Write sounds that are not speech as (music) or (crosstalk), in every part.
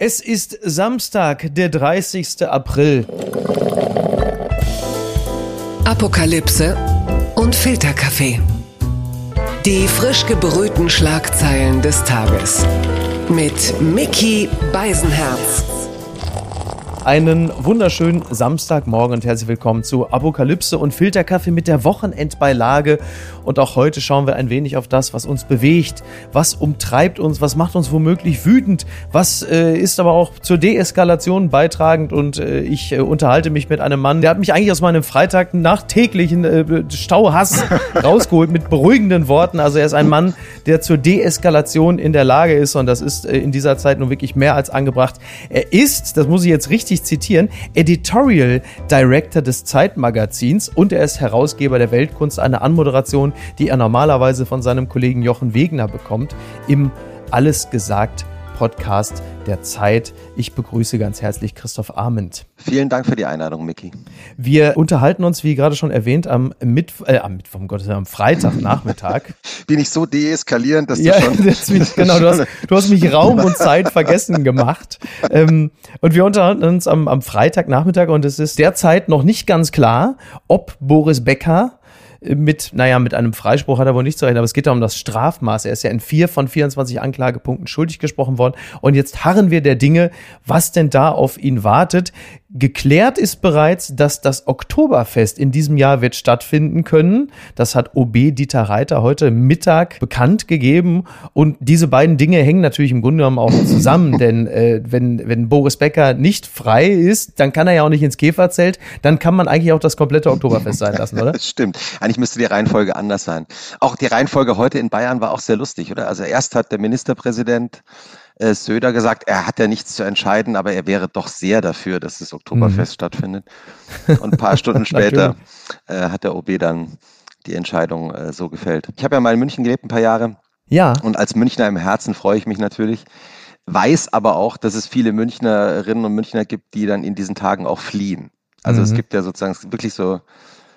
Es ist Samstag, der 30. April. Apokalypse und Filterkaffee. Die frisch gebrühten Schlagzeilen des Tages. Mit Mickey Beisenherz. Einen wunderschönen Samstagmorgen und herzlich willkommen zu Apokalypse und Filterkaffee mit der Wochenendbeilage. Und auch heute schauen wir ein wenig auf das, was uns bewegt, was umtreibt uns, was macht uns womöglich wütend, was äh, ist aber auch zur Deeskalation beitragend. Und äh, ich äh, unterhalte mich mit einem Mann, der hat mich eigentlich aus meinem Freitag nach täglichen äh, Stauhass (laughs) rausgeholt mit beruhigenden Worten. Also er ist ein Mann, der zur Deeskalation in der Lage ist und das ist äh, in dieser Zeit nun wirklich mehr als angebracht. Er ist, das muss ich jetzt richtig zitieren, Editorial Director des Zeitmagazins und er ist Herausgeber der Weltkunst, eine Anmoderation, die er normalerweise von seinem Kollegen Jochen Wegner bekommt, im Alles gesagt Podcast der Zeit. Ich begrüße ganz herzlich Christoph Arment. Vielen Dank für die Einladung, Micky. Wir unterhalten uns, wie gerade schon erwähnt, am Mittwoch, äh, am Mittwoch, um Gottes Willen, am Freitagnachmittag. (laughs) Bin ich so deeskalierend, dass ja, du schon... (laughs) Mich, genau, du hast, du hast mich Raum und Zeit vergessen gemacht. Ähm, und wir unterhalten uns am, am Freitagnachmittag und es ist derzeit noch nicht ganz klar, ob Boris Becker mit, naja, mit einem Freispruch hat er wohl nicht zu rechnen, aber es geht da um das Strafmaß. Er ist ja in vier von 24 Anklagepunkten schuldig gesprochen worden. Und jetzt harren wir der Dinge, was denn da auf ihn wartet. Geklärt ist bereits, dass das Oktoberfest in diesem Jahr wird stattfinden können. Das hat OB Dieter Reiter heute Mittag bekannt gegeben. Und diese beiden Dinge hängen natürlich im Grunde genommen auch zusammen. (laughs) Denn äh, wenn, wenn Boris Becker nicht frei ist, dann kann er ja auch nicht ins Käferzelt. Dann kann man eigentlich auch das komplette Oktoberfest sein lassen, oder? (laughs) Das stimmt. Eigentlich müsste die Reihenfolge anders sein. Auch die Reihenfolge heute in Bayern war auch sehr lustig, oder? Also erst hat der Ministerpräsident äh, Söder gesagt, er hat ja nichts zu entscheiden, aber er wäre doch sehr dafür, dass das Oktoberfest mhm. stattfindet. (laughs) Und ein paar Stunden später äh, hat der OB dann die Entscheidung äh, so gefällt. Ich habe ja mal in München gelebt ein paar Jahre. Ja. Und als Münchner im Herzen freue ich mich natürlich. Weiß aber auch, dass es viele Münchnerinnen und Münchner gibt, die dann in diesen Tagen auch fliehen. Also mhm. es gibt ja sozusagen wirklich so,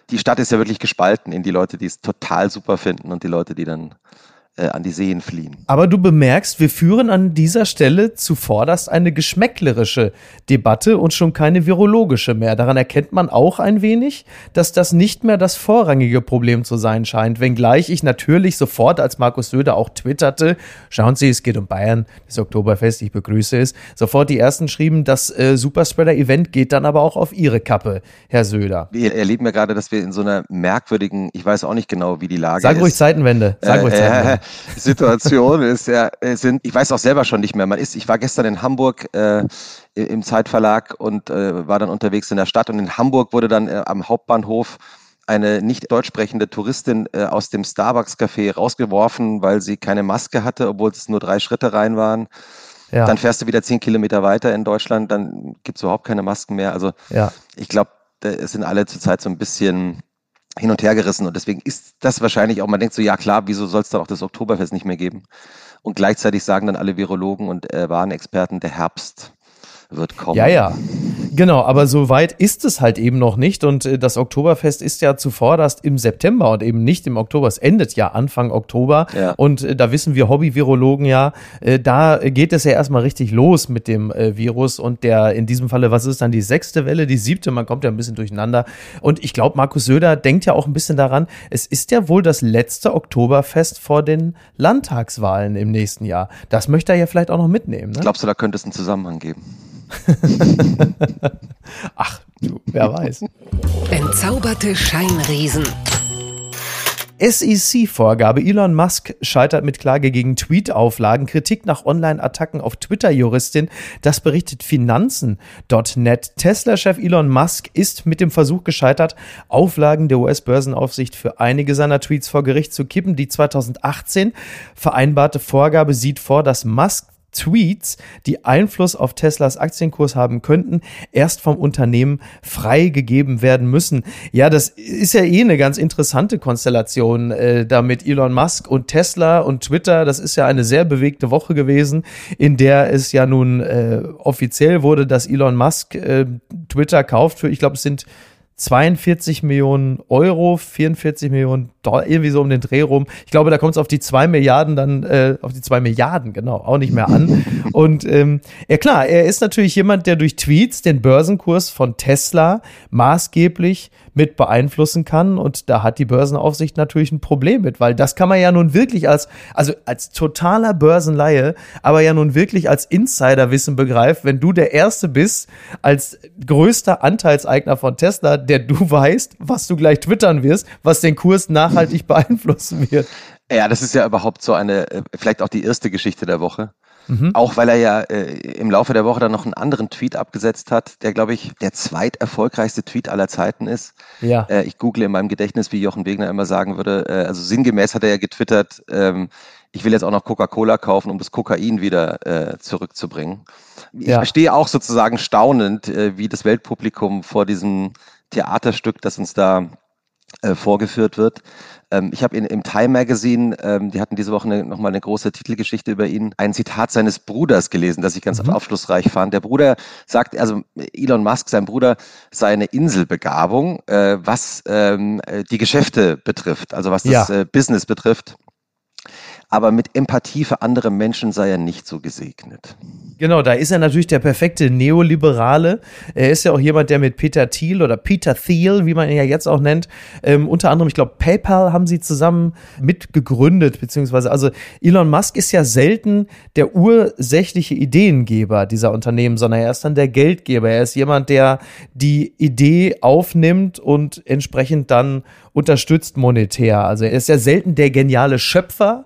die Stadt ist ja wirklich gespalten in die Leute, die es total super finden und die Leute, die dann äh, an die Seen fliehen. Aber du bemerkst, wir führen an dieser Stelle zuvorderst eine geschmäcklerische Debatte und schon keine virologische mehr. Daran erkennt man auch ein wenig, dass das nicht mehr das vorrangige Problem zu sein scheint. Wenngleich ich natürlich sofort, als Markus Söder auch twitterte, schauen Sie, es geht um Bayern, das Oktoberfest, ich begrüße es, sofort die ersten schrieben, das äh, Superspreader-Event geht dann aber auch auf Ihre Kappe, Herr Söder. Wir erleben ja gerade, dass wir in so einer merkwürdigen, ich weiß auch nicht genau, wie die Lage Sag ist. Sag ruhig Zeitenwende. Sag äh, ruhig Zeitenwende. Äh, Situation ist ja, äh, sind, ich weiß auch selber schon nicht mehr. Man ist, ich war gestern in Hamburg äh, im Zeitverlag und äh, war dann unterwegs in der Stadt und in Hamburg wurde dann äh, am Hauptbahnhof eine nicht deutsch sprechende Touristin äh, aus dem Starbucks-Café rausgeworfen, weil sie keine Maske hatte, obwohl es nur drei Schritte rein waren. Ja. Dann fährst du wieder zehn Kilometer weiter in Deutschland, dann gibt es überhaupt keine Masken mehr. Also ja. ich glaube, es sind alle zurzeit so ein bisschen hin und her gerissen. Und deswegen ist das wahrscheinlich auch, man denkt so, ja klar, wieso soll es dann auch das Oktoberfest nicht mehr geben? Und gleichzeitig sagen dann alle Virologen und äh, Warnexperten, der Herbst wird kommen. Ja, ja. Genau, aber so weit ist es halt eben noch nicht. Und äh, das Oktoberfest ist ja zuvorderst im September und eben nicht im Oktober. Es endet ja Anfang Oktober. Ja. Und äh, da wissen wir Hobby-Virologen ja, äh, da geht es ja erstmal richtig los mit dem Virus. Und der in diesem Falle, was ist dann die sechste Welle, die siebte? Man kommt ja ein bisschen durcheinander. Und ich glaube, Markus Söder denkt ja auch ein bisschen daran, es ist ja wohl das letzte Oktoberfest vor den Landtagswahlen im nächsten Jahr. Das möchte er ja vielleicht auch noch mitnehmen. Ne? Glaubst du, da könnte es einen Zusammenhang geben? (laughs) Ach, du, wer weiß. Entzauberte Scheinriesen. SEC-Vorgabe. Elon Musk scheitert mit Klage gegen Tweet-Auflagen. Kritik nach Online-Attacken auf Twitter-Juristin. Das berichtet Finanzen.net. Tesla-Chef Elon Musk ist mit dem Versuch gescheitert, Auflagen der US-Börsenaufsicht für einige seiner Tweets vor Gericht zu kippen. Die 2018 vereinbarte Vorgabe sieht vor, dass Musk Tweets, die Einfluss auf Teslas Aktienkurs haben könnten, erst vom Unternehmen freigegeben werden müssen. Ja, das ist ja eh eine ganz interessante Konstellation äh, da mit Elon Musk und Tesla und Twitter. Das ist ja eine sehr bewegte Woche gewesen, in der es ja nun äh, offiziell wurde, dass Elon Musk äh, Twitter kauft für, ich glaube, es sind 42 Millionen Euro, 44 Millionen Dollar, irgendwie so um den Dreh rum. Ich glaube, da kommt es auf die zwei Milliarden dann, äh, auf die zwei Milliarden, genau, auch nicht mehr an. (laughs) Und ähm, ja klar, er ist natürlich jemand, der durch Tweets den Börsenkurs von Tesla maßgeblich mit beeinflussen kann. Und da hat die Börsenaufsicht natürlich ein Problem mit, weil das kann man ja nun wirklich als, also als totaler Börsenleihe, aber ja nun wirklich als Insiderwissen begreift, wenn du der Erste bist, als größter Anteilseigner von Tesla, der du (laughs) weißt, was du gleich twittern wirst, was den Kurs nachhaltig (laughs) beeinflussen wird. Ja, das ist ja überhaupt so eine, äh, vielleicht auch die erste Geschichte der Woche. Mhm. Auch weil er ja äh, im Laufe der Woche dann noch einen anderen Tweet abgesetzt hat, der, glaube ich, der zweiterfolgreichste Tweet aller Zeiten ist. Ja. Äh, ich google in meinem Gedächtnis, wie Jochen Wegner immer sagen würde. Äh, also sinngemäß hat er ja getwittert, ähm, ich will jetzt auch noch Coca-Cola kaufen, um das Kokain wieder äh, zurückzubringen. Ich ja. stehe auch sozusagen staunend, äh, wie das Weltpublikum vor diesem Theaterstück, das uns da äh, vorgeführt wird. Ähm, ich habe im Time Magazine, ähm, die hatten diese Woche eine, nochmal eine große Titelgeschichte über ihn, ein Zitat seines Bruders gelesen, das ich ganz mhm. aufschlussreich fand. Der Bruder sagt, also Elon Musk, sein Bruder, sei eine Inselbegabung, äh, was ähm, die Geschäfte betrifft, also was das ja. äh, Business betrifft aber mit Empathie für andere Menschen sei er nicht so gesegnet. Genau, da ist er natürlich der perfekte Neoliberale. Er ist ja auch jemand, der mit Peter Thiel oder Peter Thiel, wie man ihn ja jetzt auch nennt, ähm, unter anderem, ich glaube, PayPal haben sie zusammen mitgegründet, beziehungsweise, also Elon Musk ist ja selten der ursächliche Ideengeber dieser Unternehmen, sondern er ist dann der Geldgeber. Er ist jemand, der die Idee aufnimmt und entsprechend dann unterstützt monetär. Also er ist ja selten der geniale Schöpfer,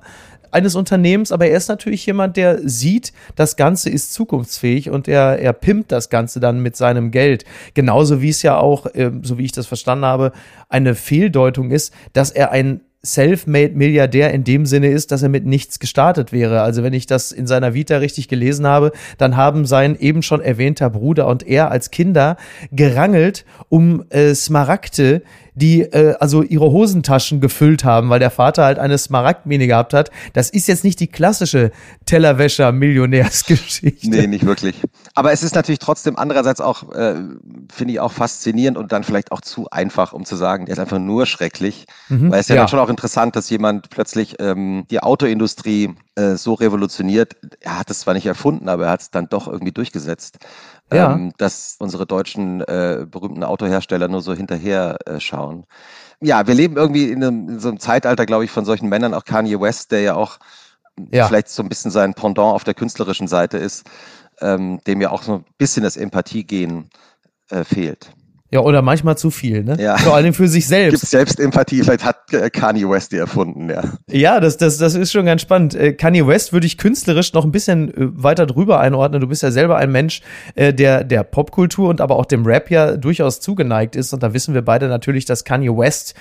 eines Unternehmens, aber er ist natürlich jemand, der sieht, das Ganze ist zukunftsfähig und er, er pimpt das Ganze dann mit seinem Geld. Genauso wie es ja auch, äh, so wie ich das verstanden habe, eine Fehldeutung ist, dass er ein self-made Milliardär in dem Sinne ist, dass er mit nichts gestartet wäre. Also wenn ich das in seiner Vita richtig gelesen habe, dann haben sein eben schon erwähnter Bruder und er als Kinder gerangelt um äh, Smaragde, die äh, also ihre Hosentaschen gefüllt haben, weil der Vater halt eine Smaragdmine gehabt hat. Das ist jetzt nicht die klassische Tellerwäscher-Millionärsgeschichte. Nee, nicht wirklich. Aber es ist natürlich trotzdem andererseits auch, äh, finde ich auch faszinierend und dann vielleicht auch zu einfach, um zu sagen, der ist einfach nur schrecklich. Mhm, weil es ja, ja. dann schon auch interessant, dass jemand plötzlich ähm, die Autoindustrie äh, so revolutioniert. Er hat es zwar nicht erfunden, aber er hat es dann doch irgendwie durchgesetzt ja. ähm, dass unsere deutschen äh, berühmten Autohersteller nur so hinterher äh, schauen. Ja, wir leben irgendwie in, einem, in so einem Zeitalter, glaube ich, von solchen Männern, auch Kanye West, der ja auch ja. vielleicht so ein bisschen sein Pendant auf der künstlerischen Seite ist, ähm, dem ja auch so ein bisschen das Empathiegehen äh, fehlt. Ja, oder manchmal zu viel, ne? Ja. Vor allem für sich selbst. Gibt Selbstempathie, vielleicht hat äh, Kanye West die erfunden, ja. Ja, das, das, das ist schon ganz spannend. Äh, Kanye West würde ich künstlerisch noch ein bisschen äh, weiter drüber einordnen. Du bist ja selber ein Mensch, der der Popkultur und aber auch dem Rap ja durchaus zugeneigt ist. Und da wissen wir beide natürlich, dass Kanye West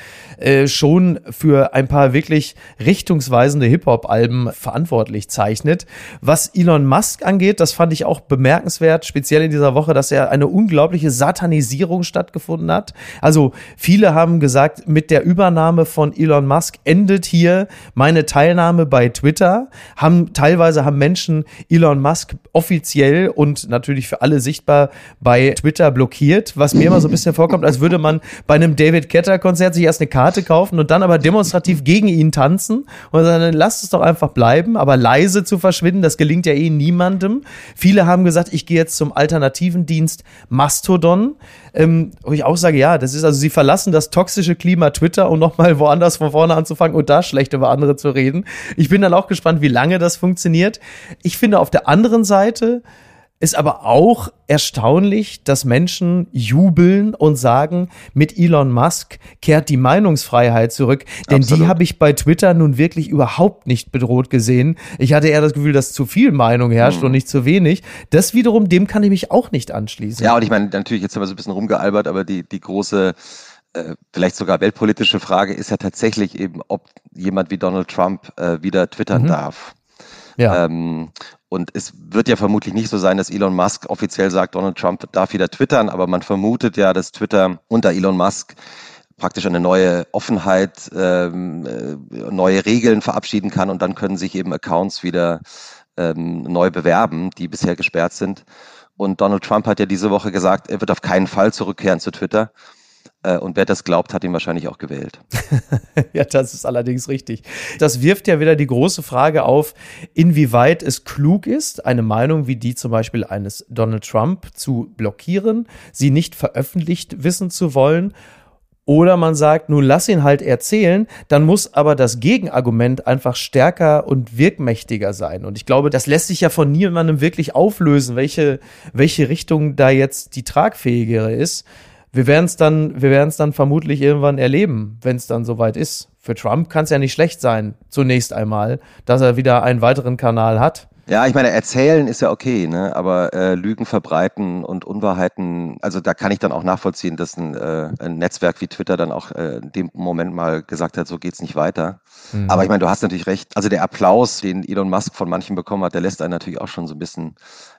schon für ein paar wirklich richtungsweisende Hip-Hop-Alben verantwortlich zeichnet. Was Elon Musk angeht, das fand ich auch bemerkenswert, speziell in dieser Woche, dass er eine unglaubliche Satanisierung statt stattgefunden hat. Also viele haben gesagt, mit der Übernahme von Elon Musk endet hier meine Teilnahme bei Twitter. Haben teilweise haben Menschen Elon Musk offiziell und natürlich für alle sichtbar bei Twitter blockiert, was mir immer so ein bisschen vorkommt, als würde man bei einem David Ketter Konzert sich erst eine Karte kaufen und dann aber demonstrativ gegen ihn tanzen und sagen, lasst es doch einfach bleiben, aber leise zu verschwinden, das gelingt ja eh niemandem. Viele haben gesagt, ich gehe jetzt zum alternativen Dienst Mastodon ähm, wo ich auch sage, ja, das ist also, sie verlassen das toxische Klima Twitter, um nochmal woanders von vorne anzufangen und da schlecht über andere zu reden. Ich bin dann auch gespannt, wie lange das funktioniert. Ich finde auf der anderen Seite, ist aber auch erstaunlich, dass Menschen jubeln und sagen, mit Elon Musk kehrt die Meinungsfreiheit zurück. Denn Absolut. die habe ich bei Twitter nun wirklich überhaupt nicht bedroht gesehen. Ich hatte eher das Gefühl, dass zu viel Meinung herrscht mhm. und nicht zu wenig. Das wiederum, dem kann ich mich auch nicht anschließen. Ja, und ich meine, natürlich, jetzt haben wir so ein bisschen rumgealbert, aber die, die große äh, vielleicht sogar weltpolitische Frage ist ja tatsächlich eben, ob jemand wie Donald Trump äh, wieder twittern mhm. darf. Ja. Ähm, und es wird ja vermutlich nicht so sein, dass Elon Musk offiziell sagt, Donald Trump darf wieder twittern, aber man vermutet ja, dass Twitter unter Elon Musk praktisch eine neue Offenheit, ähm, äh, neue Regeln verabschieden kann und dann können sich eben Accounts wieder ähm, neu bewerben, die bisher gesperrt sind. Und Donald Trump hat ja diese Woche gesagt, er wird auf keinen Fall zurückkehren zu Twitter. Äh, und wer das glaubt, hat ihn wahrscheinlich auch gewählt. (laughs) ja, das ist allerdings richtig. Das wirft ja wieder die große Frage auf, inwieweit es klug ist, eine Meinung wie die zum Beispiel eines Donald Trump zu blockieren, sie nicht veröffentlicht wissen zu wollen oder man sagt, nun lass ihn halt erzählen, dann muss aber das Gegenargument einfach stärker und wirkmächtiger sein. Und ich glaube, das lässt sich ja von niemandem wirklich auflösen, welche, welche Richtung da jetzt die tragfähigere ist. Wir werden es dann, wir werden es dann vermutlich irgendwann erleben, wenn es dann soweit ist. Für Trump kann es ja nicht schlecht sein, zunächst einmal, dass er wieder einen weiteren Kanal hat. Ja, ich meine, erzählen ist ja okay, ne? aber äh, Lügen verbreiten und Unwahrheiten, also da kann ich dann auch nachvollziehen, dass ein, äh, ein Netzwerk wie Twitter dann auch äh, in dem Moment mal gesagt hat, so geht's nicht weiter. Mhm. Aber ich meine, du hast natürlich recht. Also der Applaus, den Elon Musk von manchen bekommen hat, der lässt einen natürlich auch schon so ein bisschen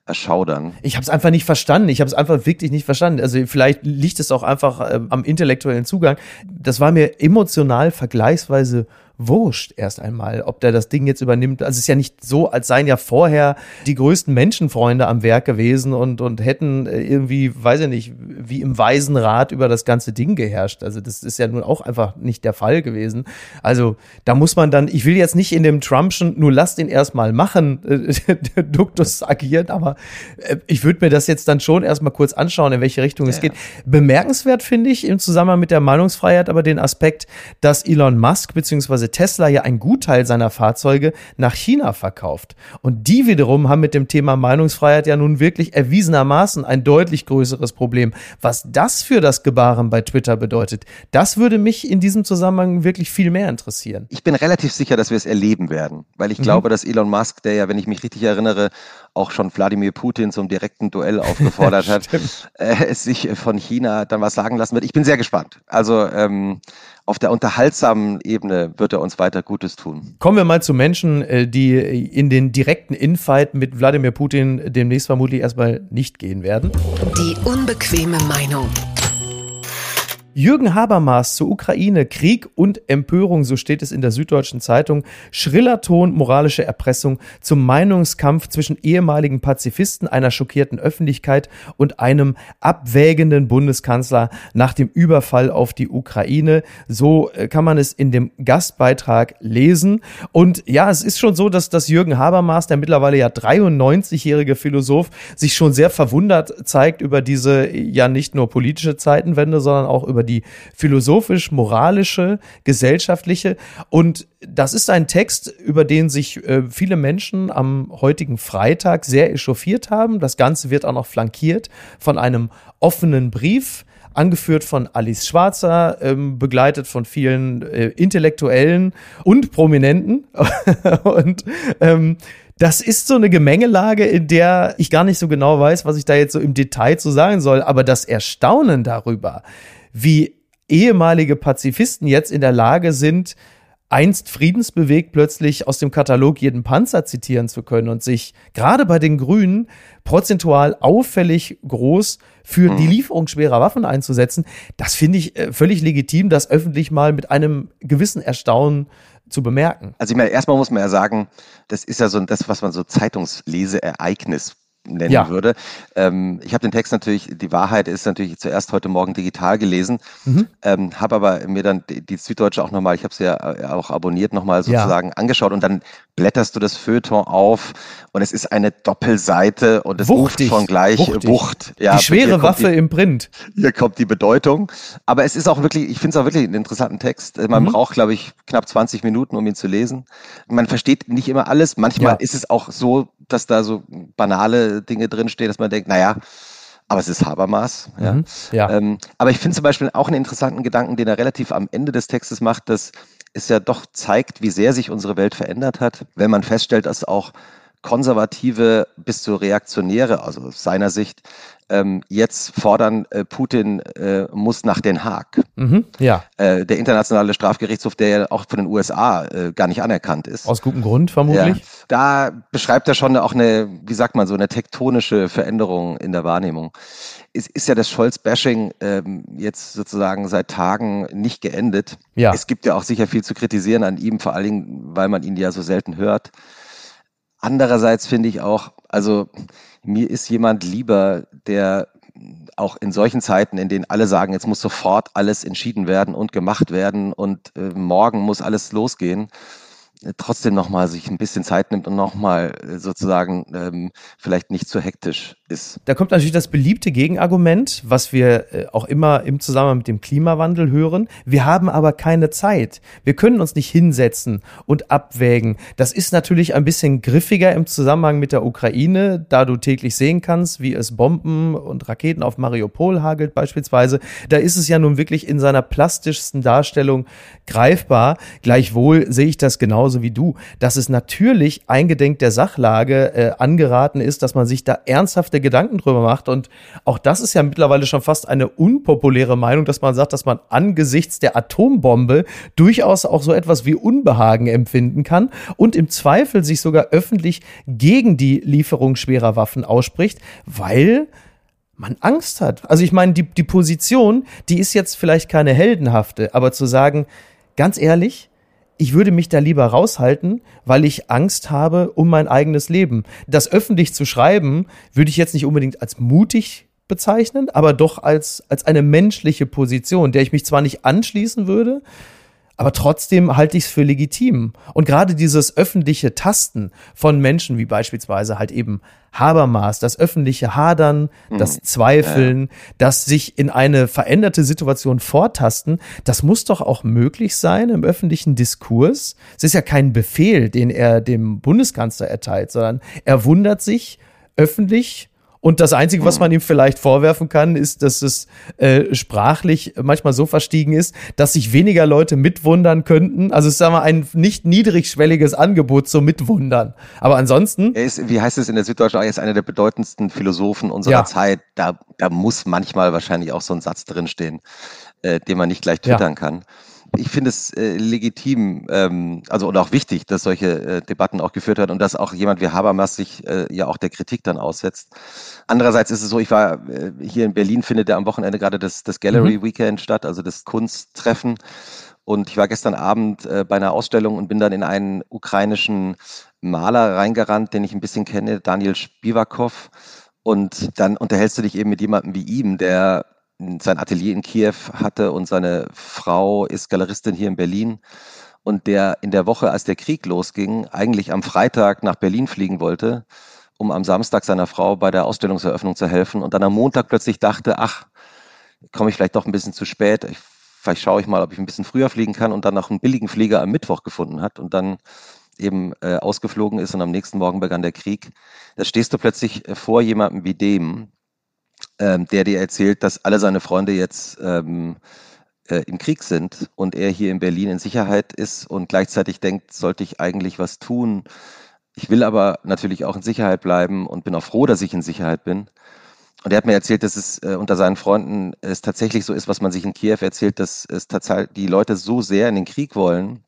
erschaudern. Ich habe es einfach nicht verstanden. Ich habe es einfach wirklich nicht verstanden. Also vielleicht liegt es auch einfach äh, am intellektuellen Zugang. Das war mir emotional vergleichsweise wurscht erst einmal, ob der das Ding jetzt übernimmt. Also es ist ja nicht so, als seien ja vorher die größten Menschenfreunde am Werk gewesen und, und hätten äh, irgendwie, weiß ich nicht, wie im Waisenrat über das ganze Ding geherrscht. Also das ist ja nun auch einfach nicht der Fall gewesen. Also da muss man dann, ich will jetzt nicht in dem Trumpschen, nur lasst ihn erstmal machen, äh, (laughs) Duktus agieren, aber äh, ich würde mir das jetzt dann schon erstmal kurz anschauen, in welche Richtung ja. es geht. Bemerkenswert finde ich im Zusammenhang mit der Meinungsfreiheit aber den Aspekt, dass Elon Musk beziehungsweise Tesla ja einen Gutteil seiner Fahrzeuge nach China verkauft. Und die wiederum haben mit dem Thema Meinungsfreiheit ja nun wirklich erwiesenermaßen ein deutlich größeres Problem. Was das für das Gebaren bei Twitter bedeutet, das würde mich in diesem Zusammenhang wirklich viel mehr interessieren. Ich bin relativ sicher, dass wir es erleben werden, weil ich mhm. glaube, dass Elon Musk, der ja, wenn ich mich richtig erinnere, auch schon Wladimir Putin zum direkten Duell aufgefordert (laughs) hat, äh, sich von China dann was sagen lassen wird. Ich bin sehr gespannt. Also ähm, auf der unterhaltsamen Ebene wird er uns weiter Gutes tun. Kommen wir mal zu Menschen, äh, die in den direkten Infight mit Wladimir Putin demnächst vermutlich erstmal nicht gehen werden. Die unbequeme Meinung. Jürgen Habermas zur Ukraine, Krieg und Empörung, so steht es in der Süddeutschen Zeitung. Schriller Ton, moralische Erpressung zum Meinungskampf zwischen ehemaligen Pazifisten, einer schockierten Öffentlichkeit und einem abwägenden Bundeskanzler nach dem Überfall auf die Ukraine. So äh, kann man es in dem Gastbeitrag lesen. Und ja, es ist schon so, dass das Jürgen Habermas, der mittlerweile ja 93-jährige Philosoph, sich schon sehr verwundert zeigt über diese ja nicht nur politische Zeitenwende, sondern auch über über die philosophisch-moralische, gesellschaftliche. Und das ist ein Text, über den sich äh, viele Menschen am heutigen Freitag sehr echauffiert haben. Das Ganze wird auch noch flankiert von einem offenen Brief angeführt von Alice Schwarzer, ähm, begleitet von vielen äh, Intellektuellen und Prominenten. (laughs) und ähm, das ist so eine Gemengelage, in der ich gar nicht so genau weiß, was ich da jetzt so im Detail zu sagen soll. Aber das Erstaunen darüber, wie ehemalige Pazifisten jetzt in der Lage sind, einst friedensbewegt plötzlich aus dem Katalog jeden Panzer zitieren zu können und sich gerade bei den Grünen prozentual auffällig groß für die mhm. Lieferung schwerer Waffen einzusetzen, das finde ich äh, völlig legitim, das öffentlich mal mit einem gewissen Erstaunen zu bemerken. Also ich meine, erstmal muss man ja sagen, das ist ja so das, was man so Zeitungsleseereignis nennen ja. würde. Ähm, ich habe den Text natürlich, die Wahrheit ist natürlich zuerst heute Morgen digital gelesen, mhm. ähm, habe aber mir dann die, die Süddeutsche auch nochmal, ich habe sie ja äh, auch abonniert, nochmal sozusagen ja. angeschaut und dann blätterst du das Feuilleton auf und es ist eine Doppelseite und es wuchtig, ruft schon gleich wuchtig. Wucht. Ja, die schwere Waffe die, im Print. Hier kommt die Bedeutung. Aber es ist auch wirklich, ich finde es auch wirklich einen interessanten Text. Man mhm. braucht, glaube ich, knapp 20 Minuten, um ihn zu lesen. Man versteht nicht immer alles. Manchmal ja. ist es auch so, dass da so banale Dinge drinstehen, dass man denkt, naja, aber es ist Habermas. Ja. Mhm, ja. Ähm, aber ich finde zum Beispiel auch einen interessanten Gedanken, den er relativ am Ende des Textes macht, dass es ja doch zeigt, wie sehr sich unsere Welt verändert hat, wenn man feststellt, dass auch Konservative bis zu Reaktionäre, also aus seiner Sicht, ähm, jetzt fordern, äh, Putin äh, muss nach Den Haag. Mhm, ja. Äh, der internationale Strafgerichtshof, der ja auch von den USA äh, gar nicht anerkannt ist. Aus gutem Grund vermutlich. Ja, da beschreibt er schon auch eine, wie sagt man so, eine tektonische Veränderung in der Wahrnehmung. Es ist ja das Scholz-Bashing ähm, jetzt sozusagen seit Tagen nicht geendet. Ja. Es gibt ja auch sicher viel zu kritisieren an ihm, vor allen Dingen, weil man ihn ja so selten hört. Andererseits finde ich auch, also mir ist jemand lieber, der auch in solchen Zeiten, in denen alle sagen, jetzt muss sofort alles entschieden werden und gemacht werden und äh, morgen muss alles losgehen, trotzdem nochmal sich ein bisschen Zeit nimmt und nochmal äh, sozusagen ähm, vielleicht nicht zu hektisch ist. Da kommt natürlich das beliebte Gegenargument, was wir äh, auch immer im Zusammenhang mit dem Klimawandel hören. Wir haben aber keine Zeit. Wir können uns nicht hinsetzen und abwägen. Das ist natürlich ein bisschen griffiger im Zusammenhang mit der Ukraine, da du täglich sehen kannst, wie es Bomben und Raketen auf Mariupol hagelt beispielsweise. Da ist es ja nun wirklich in seiner plastischsten Darstellung greifbar. Gleichwohl sehe ich das genauso genauso wie du, dass es natürlich eingedenk der Sachlage äh, angeraten ist, dass man sich da ernsthafte Gedanken drüber macht. Und auch das ist ja mittlerweile schon fast eine unpopuläre Meinung, dass man sagt, dass man angesichts der Atombombe durchaus auch so etwas wie Unbehagen empfinden kann und im Zweifel sich sogar öffentlich gegen die Lieferung schwerer Waffen ausspricht, weil man Angst hat. Also ich meine, die, die Position, die ist jetzt vielleicht keine heldenhafte, aber zu sagen, ganz ehrlich, ich würde mich da lieber raushalten, weil ich Angst habe um mein eigenes Leben. Das öffentlich zu schreiben, würde ich jetzt nicht unbedingt als mutig bezeichnen, aber doch als, als eine menschliche Position, der ich mich zwar nicht anschließen würde, aber trotzdem halte ich es für legitim. Und gerade dieses öffentliche Tasten von Menschen, wie beispielsweise halt eben Habermas, das öffentliche Hadern, mhm. das Zweifeln, ja. das sich in eine veränderte Situation vortasten, das muss doch auch möglich sein im öffentlichen Diskurs. Es ist ja kein Befehl, den er dem Bundeskanzler erteilt, sondern er wundert sich öffentlich und das Einzige, was mhm. man ihm vielleicht vorwerfen kann, ist, dass es äh, sprachlich manchmal so verstiegen ist, dass sich weniger Leute mitwundern könnten. Also es ist mal ein nicht niedrigschwelliges Angebot zum Mitwundern. Aber ansonsten. Er ist, wie heißt es in der Süddeutschen, er ist einer der bedeutendsten Philosophen unserer ja. Zeit. Da, da muss manchmal wahrscheinlich auch so ein Satz drinstehen, äh, den man nicht gleich twittern ja. kann ich finde es äh, legitim, ähm, also und auch wichtig, dass solche äh, Debatten auch geführt werden und dass auch jemand wie Habermas sich äh, ja auch der Kritik dann aussetzt. Andererseits ist es so, ich war äh, hier in Berlin, findet ja am Wochenende gerade das, das Gallery mhm. Weekend statt, also das Kunsttreffen. Und ich war gestern Abend äh, bei einer Ausstellung und bin dann in einen ukrainischen Maler reingerannt, den ich ein bisschen kenne, Daniel Spivakov. Und dann unterhältst du dich eben mit jemandem wie ihm, der sein Atelier in Kiew hatte und seine Frau ist Galeristin hier in Berlin. Und der in der Woche, als der Krieg losging, eigentlich am Freitag nach Berlin fliegen wollte, um am Samstag seiner Frau bei der Ausstellungseröffnung zu helfen. Und dann am Montag plötzlich dachte, ach, komme ich vielleicht doch ein bisschen zu spät, ich, vielleicht schaue ich mal, ob ich ein bisschen früher fliegen kann und dann noch einen billigen Flieger am Mittwoch gefunden hat und dann eben äh, ausgeflogen ist und am nächsten Morgen begann der Krieg. Da stehst du plötzlich vor jemandem wie dem, ähm, der dir erzählt, dass alle seine Freunde jetzt ähm, äh, im Krieg sind und er hier in Berlin in Sicherheit ist und gleichzeitig denkt, sollte ich eigentlich was tun. Ich will aber natürlich auch in Sicherheit bleiben und bin auch froh, dass ich in Sicherheit bin. Und er hat mir erzählt, dass es äh, unter seinen Freunden es tatsächlich so ist, was man sich in Kiew erzählt, dass es tatsächlich die Leute so sehr in den Krieg wollen,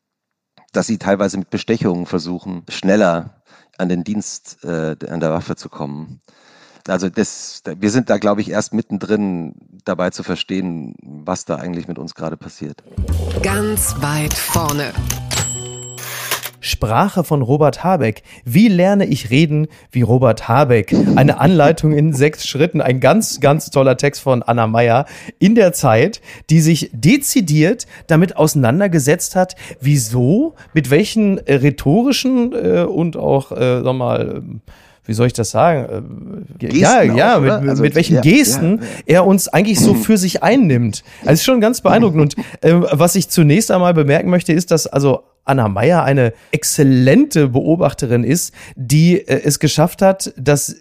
dass sie teilweise mit Bestechungen versuchen, schneller an den Dienst äh, an der Waffe zu kommen. Also das, wir sind da, glaube ich, erst mittendrin dabei zu verstehen, was da eigentlich mit uns gerade passiert. Ganz weit vorne. Sprache von Robert Habeck. Wie lerne ich reden wie Robert Habeck? Eine Anleitung in sechs Schritten. Ein ganz, ganz toller Text von Anna Meyer in der Zeit, die sich dezidiert damit auseinandergesetzt hat, wieso, mit welchen rhetorischen äh, und auch, äh, sag mal, wie soll ich das sagen? Äh, Gesten ja, ja, mit, also, mit, welchen ja, Gesten ja, er uns eigentlich so für sich einnimmt. Also ist schon ganz beeindruckend. Und äh, was ich zunächst einmal bemerken möchte, ist, dass also Anna Meyer eine exzellente Beobachterin ist, die äh, es geschafft hat, dass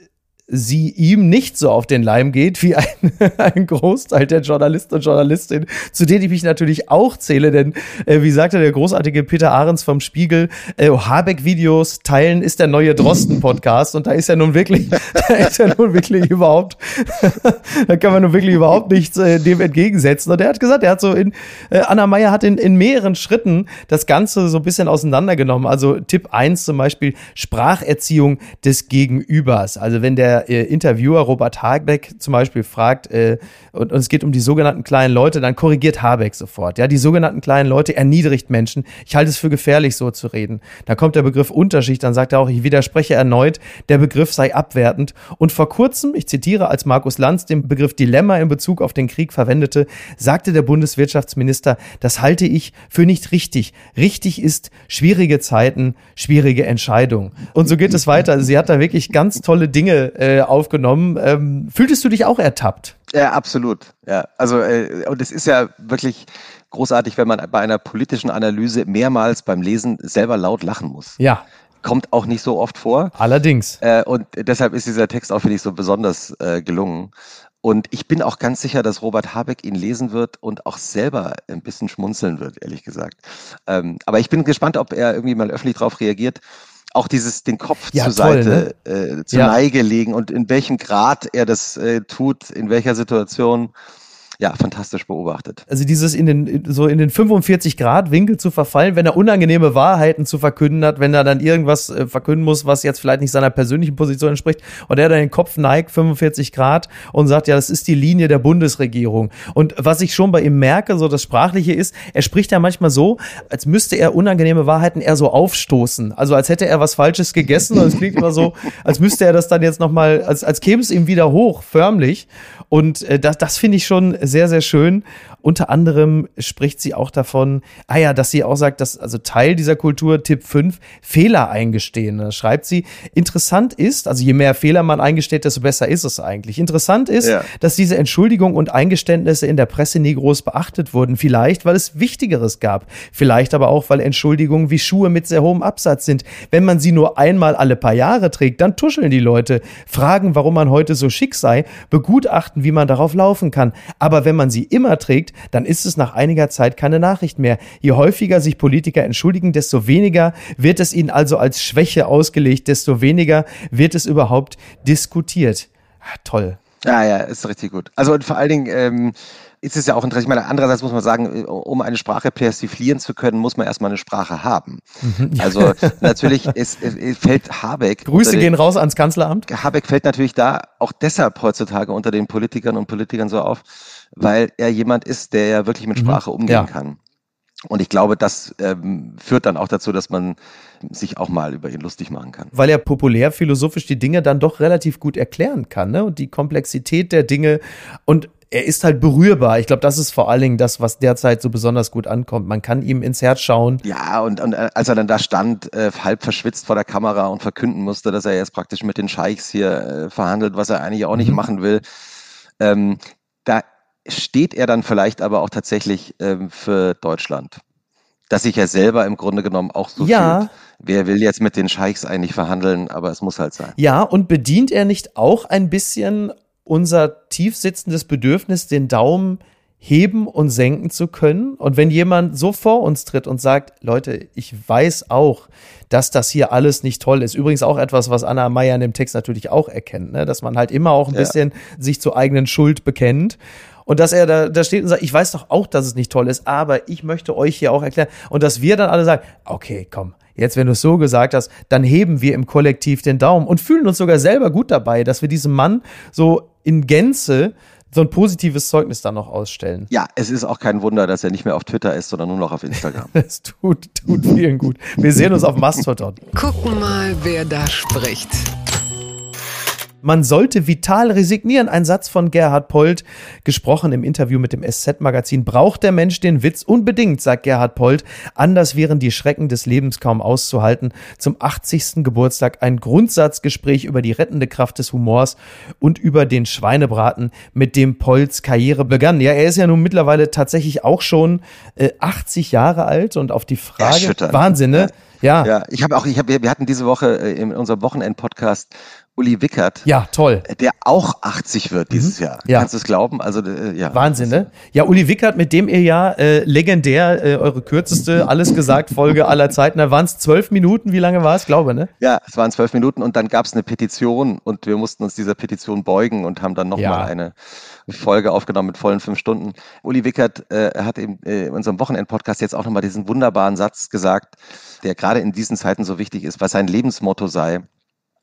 sie ihm nicht so auf den Leim geht wie ein, (laughs) ein Großteil der Journalisten und Journalistinnen, zu denen ich mich natürlich auch zähle, denn äh, wie sagte der großartige Peter Ahrens vom Spiegel, äh, Habeck-Videos teilen ist der neue Drosten-Podcast und da ist ja nun wirklich, (laughs) da ist ja nun wirklich überhaupt, (laughs) da kann man nun wirklich überhaupt nichts äh, dem entgegensetzen. Und er hat gesagt, er hat so in, äh, Anna Meyer hat in, in mehreren Schritten das Ganze so ein bisschen auseinandergenommen. Also Tipp eins zum Beispiel Spracherziehung des Gegenübers. Also wenn der äh, Interviewer Robert Habeck zum Beispiel fragt, äh, und, und es geht um die sogenannten kleinen Leute, dann korrigiert Habeck sofort. Ja, die sogenannten kleinen Leute erniedrigt Menschen. Ich halte es für gefährlich, so zu reden. Da kommt der Begriff Unterschicht, dann sagt er auch, ich widerspreche erneut, der Begriff sei abwertend. Und vor kurzem, ich zitiere, als Markus Lanz den Begriff Dilemma in Bezug auf den Krieg verwendete, sagte der Bundeswirtschaftsminister, das halte ich für nicht richtig. Richtig ist schwierige Zeiten, schwierige Entscheidungen. Und so geht es weiter. Sie hat da wirklich ganz tolle Dinge äh, aufgenommen. Ähm, fühltest du dich auch ertappt? Ja, absolut. Ja, also äh, und es ist ja wirklich großartig, wenn man bei einer politischen Analyse mehrmals beim Lesen selber laut lachen muss. Ja. Kommt auch nicht so oft vor. Allerdings. Äh, und deshalb ist dieser Text auch, finde ich, so besonders äh, gelungen. Und ich bin auch ganz sicher, dass Robert Habeck ihn lesen wird und auch selber ein bisschen schmunzeln wird, ehrlich gesagt. Ähm, aber ich bin gespannt, ob er irgendwie mal öffentlich darauf reagiert. Auch dieses den Kopf Ja, zur toll, Seite äh, zur Ja. Neige legen und in welchem Grad er das äh, tut, in welcher Situation. Ja, fantastisch beobachtet. Also dieses in den, so in den 45 Grad Winkel zu verfallen, wenn er unangenehme Wahrheiten zu verkünden hat, wenn er dann irgendwas äh, verkünden muss, was jetzt vielleicht nicht seiner persönlichen Position entspricht, und er dann den Kopf neigt 45 Grad und sagt, ja, das ist die Linie der Bundesregierung. Und was ich schon bei ihm merke, so das Sprachliche ist, er spricht ja manchmal so, als müsste er unangenehme Wahrheiten eher so aufstoßen. Also als hätte er was Falsches gegessen und es klingt immer so, als müsste er das dann jetzt nochmal, als, als käme es ihm wieder hoch, förmlich. Und äh, das, das finde ich schon sehr, sehr schön. Unter anderem spricht sie auch davon, ah ja, dass sie auch sagt, dass also Teil dieser Kultur, Tipp 5, Fehler eingestehen. Da schreibt sie, interessant ist, also je mehr Fehler man eingesteht, desto besser ist es eigentlich. Interessant ist, Ja. dass diese Entschuldigung und Eingeständnisse in der Presse nie groß beachtet wurden. Vielleicht, weil es Wichtigeres gab. Vielleicht aber auch, weil Entschuldigungen wie Schuhe mit sehr hohem Absatz sind. Wenn man sie nur einmal alle paar Jahre trägt, dann tuscheln die Leute, fragen, warum man heute so schick sei, begutachten, wie man darauf laufen kann. Aber wenn man sie immer trägt, dann ist es nach einiger Zeit keine Nachricht mehr. Je häufiger sich Politiker entschuldigen, desto weniger wird es ihnen also als Schwäche ausgelegt, desto weniger wird es überhaupt diskutiert. Ah, toll. Ja, ja, ist richtig gut. Also und vor allen Dingen ähm, ist es ja auch interessant. Ich meine, andererseits muss man sagen, äh, um eine Sprache persiflieren zu können, muss man erstmal eine Sprache haben. (laughs) Also natürlich ist, ist, fällt Habeck. Grüße unter gehen den, raus ans Kanzleramt. Habeck fällt natürlich da auch deshalb heutzutage unter den Politikern und Politikern so auf, weil er jemand ist, der ja wirklich mit Sprache umgehen Ja. kann. Und ich glaube, das ähm, führt dann auch dazu, dass man sich auch mal über ihn lustig machen kann. Weil er populär philosophisch die Dinge dann doch relativ gut erklären kann, ne? Und die Komplexität der Dinge und er ist halt berührbar. Ich glaube, das ist vor allen Dingen das, was derzeit so besonders gut ankommt. Man kann ihm ins Herz schauen. Ja, und, und äh, als er dann da stand, äh, halb verschwitzt vor der Kamera und verkünden musste, dass er jetzt praktisch mit den Scheichs hier äh, verhandelt, was er eigentlich auch nicht Mhm. machen will, ähm, da steht er dann vielleicht aber auch tatsächlich ähm, für Deutschland. Dass sich er selber im Grunde genommen auch so Ja. fühlt. Wer will jetzt mit den Scheichs eigentlich verhandeln, aber es muss halt sein. Ja, und bedient er nicht auch ein bisschen unser tief sitzendes Bedürfnis, den Daumen heben und senken zu können? Und wenn jemand so vor uns tritt und sagt, Leute, ich weiß auch, dass das hier alles nicht toll ist. Übrigens auch etwas, was Anna Meyer in dem Text natürlich auch erkennt, ne? dass man halt immer auch ein Ja. bisschen sich zur eigenen Schuld bekennt. Und dass er da, da steht und sagt, ich weiß doch auch, dass es nicht toll ist, aber ich möchte euch hier auch erklären. Und dass wir dann alle sagen, okay, komm, jetzt, wenn du es so gesagt hast, dann heben wir im Kollektiv den Daumen und fühlen uns sogar selber gut dabei, dass wir diesem Mann so in Gänze so ein positives Zeugnis dann noch ausstellen. Ja, es ist auch kein Wunder, dass er nicht mehr auf Twitter ist, sondern nur noch auf Instagram. (laughs) Das tut, tut vielen gut. Wir sehen uns auf Mastodon. Gucken mal, wer da spricht. Man sollte vital resignieren. Ein Satz von Gerhard Polt, gesprochen im Interview mit dem SZ-Magazin. Braucht der Mensch den Witz? Unbedingt, sagt Gerhard Polt. Anders wären die Schrecken des Lebens kaum auszuhalten. Zum 80. Geburtstag ein Grundsatzgespräch über die rettende Kraft des Humors und über den Schweinebraten, mit dem Polts Karriere begann. Ja, er ist ja nun mittlerweile tatsächlich auch schon äh, 80 Jahre alt und auf die Frage. Wahnsinn, ne? Ja. ja, ich habe auch, ich hab, wir wir hatten diese Woche äh, in unserem Wochenend-Podcast Uli Wickert, Ja, toll. der auch 80 wird dieses Jahr. Mhm. Ja. Kannst du es glauben? Also äh, ja. Wahnsinn, ne? Ja, Uli Wickert, mit dem ihr ja äh, legendär äh, eure kürzeste Alles gesagt Folge aller Zeiten, da waren es zwölf Minuten, wie lange war es, glaube, ne? Ja, es waren zwölf Minuten und dann gab es eine Petition und wir mussten uns dieser Petition beugen und haben dann nochmal Ja. mal eine Folge aufgenommen mit vollen fünf Stunden. Uli Wickert äh, hat in, äh, in unserem Wochenend-Podcast jetzt auch nochmal diesen wunderbaren Satz gesagt, der gerade in diesen Zeiten so wichtig ist, was sein Lebensmotto sei.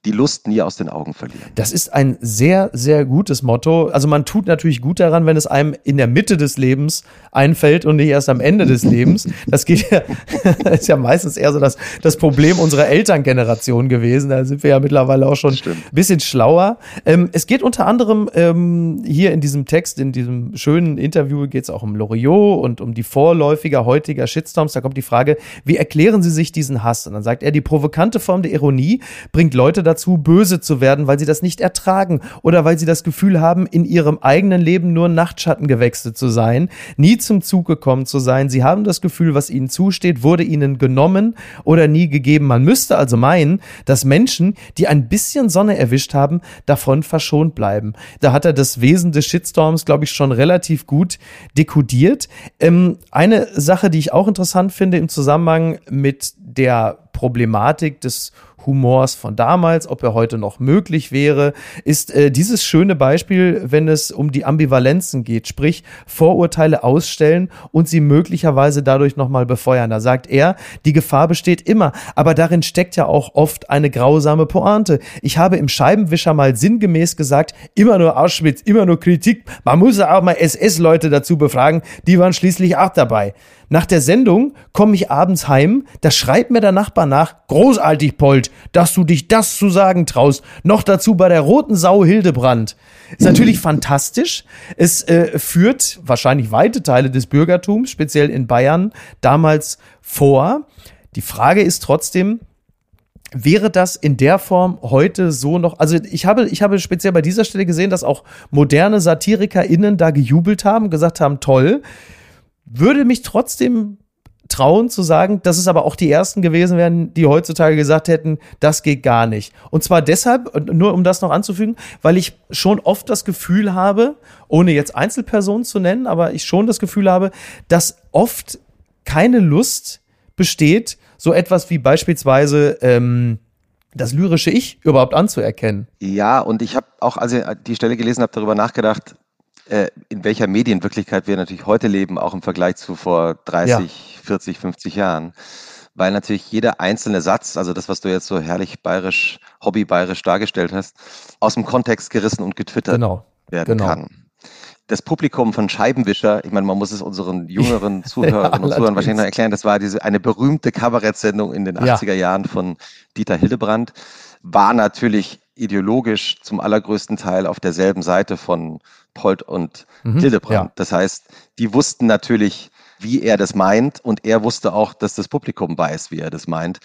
Die Lust nie aus den Augen verlieren. Das ist ein sehr, sehr gutes Motto. Also man tut natürlich gut daran, wenn es einem in der Mitte des Lebens einfällt und nicht erst am Ende des Lebens. Das geht ja, (laughs) ist ja meistens eher so das, das Problem unserer Elterngeneration gewesen. Da sind wir ja mittlerweile auch schon ein bisschen schlauer. Ähm, es geht unter anderem ähm, hier in diesem Text, in diesem schönen Interview, geht es auch um Loriot und um die vorläufiger heutiger Shitstorms. Da kommt die Frage, wie erklären Sie sich diesen Hass? Und dann sagt er, die provokante Form der Ironie bringt Leute dazu, böse zu werden, weil sie das nicht ertragen oder weil sie das Gefühl haben, in ihrem eigenen Leben nur Nachtschatten gewechselt zu sein, nie zum Zug gekommen zu sein. Sie haben das Gefühl, was ihnen zusteht, wurde ihnen genommen oder nie gegeben. Man müsste also meinen, dass Menschen, die ein bisschen Sonne erwischt haben, davon verschont bleiben. Da hat er das Wesen des Shitstorms, glaube ich, schon relativ gut dekodiert. Ähm, eine Sache, die ich auch interessant finde im Zusammenhang mit der Problematik des Humors von damals, ob er heute noch möglich wäre, ist äh, dieses schöne Beispiel, wenn es um die Ambivalenzen geht, sprich Vorurteile ausstellen und sie möglicherweise dadurch nochmal befeuern. Da sagt er, die Gefahr besteht immer, aber darin steckt ja auch oft eine grausame Pointe. Ich habe im Scheibenwischer mal sinngemäß gesagt, immer nur Auschwitz, immer nur Kritik. Man muss auch mal SS-Leute dazu befragen, die waren schließlich auch dabei. Nach der Sendung komme ich abends heim, da schreibt mir der Nachbar nach, großartig, Polt, dass du dich das zu sagen traust. Noch dazu bei der roten Sau Hildebrand. Ist natürlich (laughs) fantastisch. Es äh, führt wahrscheinlich weite Teile des Bürgertums, speziell in Bayern, damals vor. Die Frage ist trotzdem, Wäre das in der Form heute so noch? Also ich habe, ich habe speziell bei dieser Stelle gesehen, dass auch moderne SatirikerInnen da gejubelt haben, gesagt haben, toll würde mich trotzdem trauen zu sagen, dass es aber auch die ersten gewesen wären, die heutzutage gesagt hätten, das geht gar nicht. Und zwar deshalb, nur um das noch anzufügen, weil ich schon oft das Gefühl habe, ohne jetzt Einzelpersonen zu nennen, aber ich schon das Gefühl habe, dass oft keine Lust besteht, so etwas wie beispielsweise ähm, das lyrische Ich überhaupt anzuerkennen. Ja, und ich habe auch, als ich die Stelle gelesen habe, darüber nachgedacht, in welcher Medienwirklichkeit wir natürlich heute leben, auch im Vergleich zu vor 30, ja. 40, 50 Jahren. Weil natürlich jeder einzelne Satz, also das, was du jetzt so herrlich bayerisch, hobbybayerisch dargestellt hast, aus dem Kontext gerissen und getwittert genau. werden genau. kann das Publikum von Scheibenwischer, ich meine, man muss es unseren jüngeren Zuhörern (laughs) ja, und Zuhörern wahrscheinlich noch erklären, das war diese eine berühmte Kabarettsendung in den 80er Jahren von Dieter Hillebrand, war natürlich ideologisch zum allergrößten Teil auf derselben Seite von Polt und mhm, Hildebrand. Ja. Das heißt, die wussten natürlich, wie er das meint und er wusste auch, dass das Publikum weiß, wie er das meint.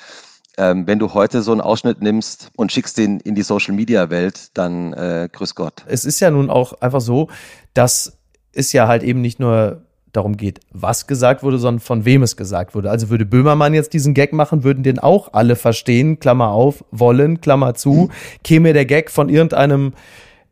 Ähm, wenn du heute so einen Ausschnitt nimmst und schickst den in die Social-Media-Welt, dann äh, grüß Gott. Es ist ja nun auch einfach so, dass es ja halt eben nicht nur darum geht, was gesagt wurde, sondern von wem es gesagt wurde. Also würde Böhmermann jetzt diesen Gag machen, würden den auch alle verstehen, Klammer auf, wollen, Klammer zu. Käme der Gag von irgendeinem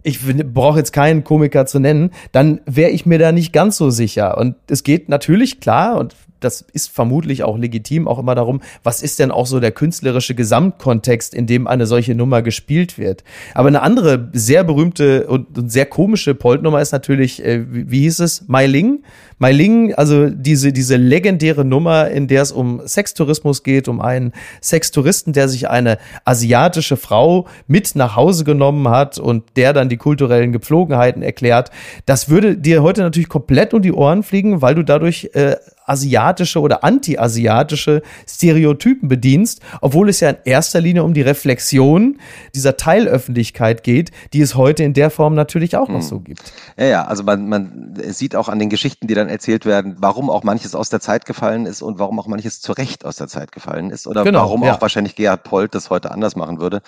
ich brauche jetzt keinen Komiker zu nennen, dann wäre ich mir da nicht ganz so sicher. Und es geht natürlich klar, und das ist vermutlich auch legitim, auch immer darum, was ist denn auch so der künstlerische Gesamtkontext, in dem eine solche Nummer gespielt wird. Aber eine andere sehr berühmte und, sehr komische Poltnummer ist natürlich, äh, wie, hieß es, Meiling? Meiling, also diese, diese legendäre Nummer, in der es um Sextourismus geht, um einen Sextouristen, der sich eine asiatische Frau mit nach Hause genommen hat und der dann die kulturellen Gepflogenheiten erklärt. Das würde dir heute natürlich komplett um die Ohren fliegen, weil du dadurch äh, asiatische oder anti-asiatische Stereotypen bedienst, obwohl es ja in erster Linie um die Reflexion dieser Teilöffentlichkeit geht, die es heute in der Form natürlich auch noch hm. so gibt. Ja, ja, also man, man sieht auch an den Geschichten, die dann erzählt werden, warum auch manches aus der Zeit gefallen ist und warum auch manches zu Recht aus der Zeit gefallen ist oder genau, warum ja. auch wahrscheinlich Gerhard Polt das heute anders machen würde.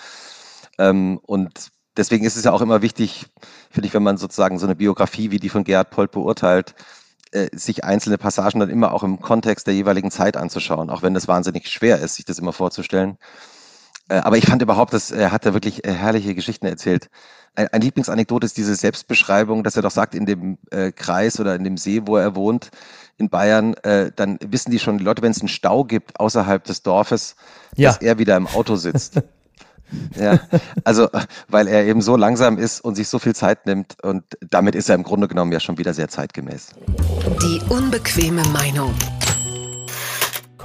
Ähm, und deswegen ist es ja auch immer wichtig, finde ich, wenn man sozusagen so eine Biografie wie die von Gerhard Polt beurteilt, äh, sich einzelne Passagen dann immer auch im Kontext der jeweiligen Zeit anzuschauen, auch wenn das wahnsinnig schwer ist, sich das immer vorzustellen. Äh, aber ich fand überhaupt, dass er hat da wirklich äh, herrliche Geschichten erzählt. Ein, ein Lieblingsanekdote ist diese Selbstbeschreibung, dass er doch sagt, in dem äh, Kreis oder in dem See, wo er wohnt, in Bayern, äh, dann wissen die schon, die Leute, wenn es einen Stau gibt außerhalb des Dorfes, ja. dass er wieder im Auto sitzt. (laughs) Ja, also weil er eben so langsam ist und sich so viel Zeit nimmt und damit ist er im Grunde genommen ja schon wieder sehr zeitgemäß. Die unbequeme Meinung.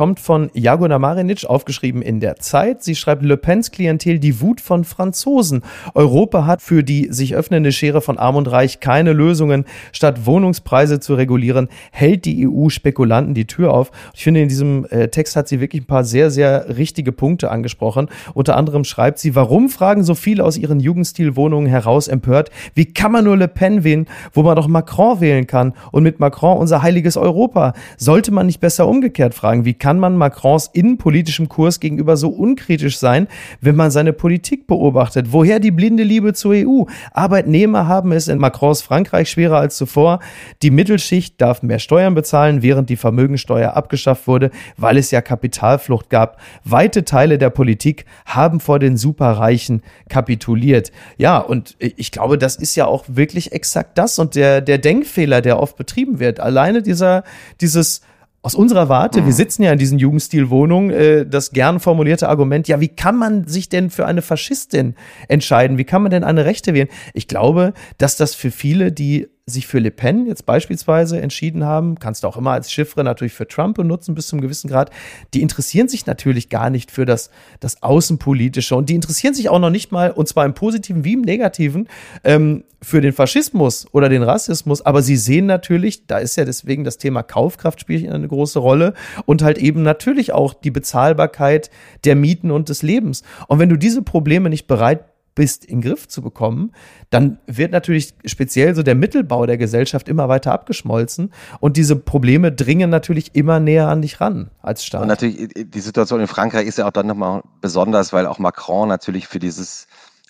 Kommt von Jagona Marinic, aufgeschrieben in der Zeit. Sie schreibt, Le Pens Klientel die Wut von Franzosen. Europa hat für die sich öffnende Schere von Arm und Reich keine Lösungen. Statt Wohnungspreise zu regulieren, hält die EU Spekulanten die Tür auf. Ich finde, in diesem äh, Text hat sie wirklich ein paar sehr, sehr richtige Punkte angesprochen. Unter anderem schreibt sie, warum fragen so viele aus ihren Jugendstilwohnungen heraus empört, wie kann man nur Le Pen wählen, wo man doch Macron wählen kann und mit Macron unser heiliges Europa? Sollte man nicht besser umgekehrt fragen, wie kann man Macrons innenpolitischem Kurs gegenüber so unkritisch sein, wenn man seine Politik beobachtet? Woher die blinde Liebe zur EU? Arbeitnehmer haben es in Macrons Frankreich schwerer als zuvor. Die Mittelschicht darf mehr Steuern bezahlen, während die Vermögensteuer abgeschafft wurde, weil es ja Kapitalflucht gab. Weite Teile der Politik haben vor den Superreichen kapituliert. Ja, und ich glaube, das ist ja auch wirklich exakt das und der, der Denkfehler, der oft betrieben wird. Alleine dieser, dieses, aus unserer Warte, mhm. wir sitzen ja in diesen Jugendstilwohnungen, äh, das gern formulierte Argument, ja, wie kann man sich denn für eine Faschistin entscheiden? Wie kann man denn eine Rechte wählen? Ich glaube, dass das für viele, die sich für Le Pen jetzt beispielsweise entschieden haben, kannst du auch immer als Chiffre natürlich für Trump benutzen bis zum gewissen Grad, die interessieren sich natürlich gar nicht für das, das Außenpolitische und die interessieren sich auch noch nicht mal, und zwar im Positiven wie im Negativen, ähm, für den Faschismus oder den Rassismus, aber sie sehen natürlich, da ist ja deswegen das Thema Kaufkraft spielt eine große Rolle und halt eben natürlich auch die Bezahlbarkeit der Mieten und des Lebens. Und wenn du diese Probleme nicht bereit bist, in den Griff zu bekommen, dann wird natürlich speziell so der Mittelbau der Gesellschaft immer weiter abgeschmolzen und diese Probleme dringen natürlich immer näher an dich ran als Staat. Und natürlich, die Situation in Frankreich ist ja auch dann nochmal besonders, weil auch Macron natürlich für dieses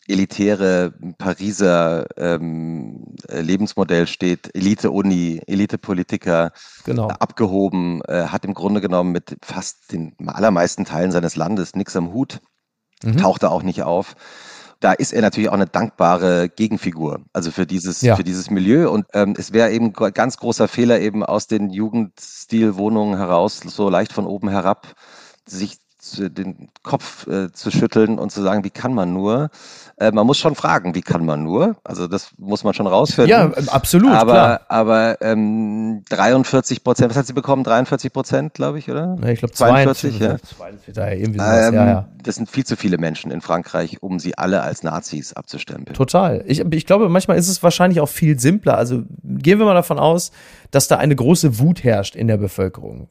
elitäre Pariser ähm, Lebensmodell steht, Elite-Uni, Elite-Politiker, genau. abgehoben, äh, hat im Grunde genommen mit fast den allermeisten Teilen seines Landes nichts am Hut, mhm. tauchte auch nicht auf da ist er natürlich auch eine dankbare Gegenfigur, also für dieses, ja. für dieses Milieu. Und ähm, es wäre eben ganz großer Fehler, eben aus den Jugendstilwohnungen heraus, so leicht von oben herab, sich den Kopf äh, zu schütteln und zu sagen, wie kann man nur? Äh, man muss schon fragen, wie kann man nur? Also das muss man schon rausfinden. Ja, absolut. Aber, klar. aber ähm, 43 Prozent, was hat sie bekommen? 43 Prozent, glaube ich, oder? Ja, ich glaube 42. 42 ja. 42, ja, irgendwie sowas, ähm, ja, ja. Das sind viel zu viele Menschen in Frankreich, um sie alle als Nazis abzustempeln. Total. Ich, ich glaube, manchmal ist es wahrscheinlich auch viel simpler. Also gehen wir mal davon aus, dass da eine große Wut herrscht in der Bevölkerung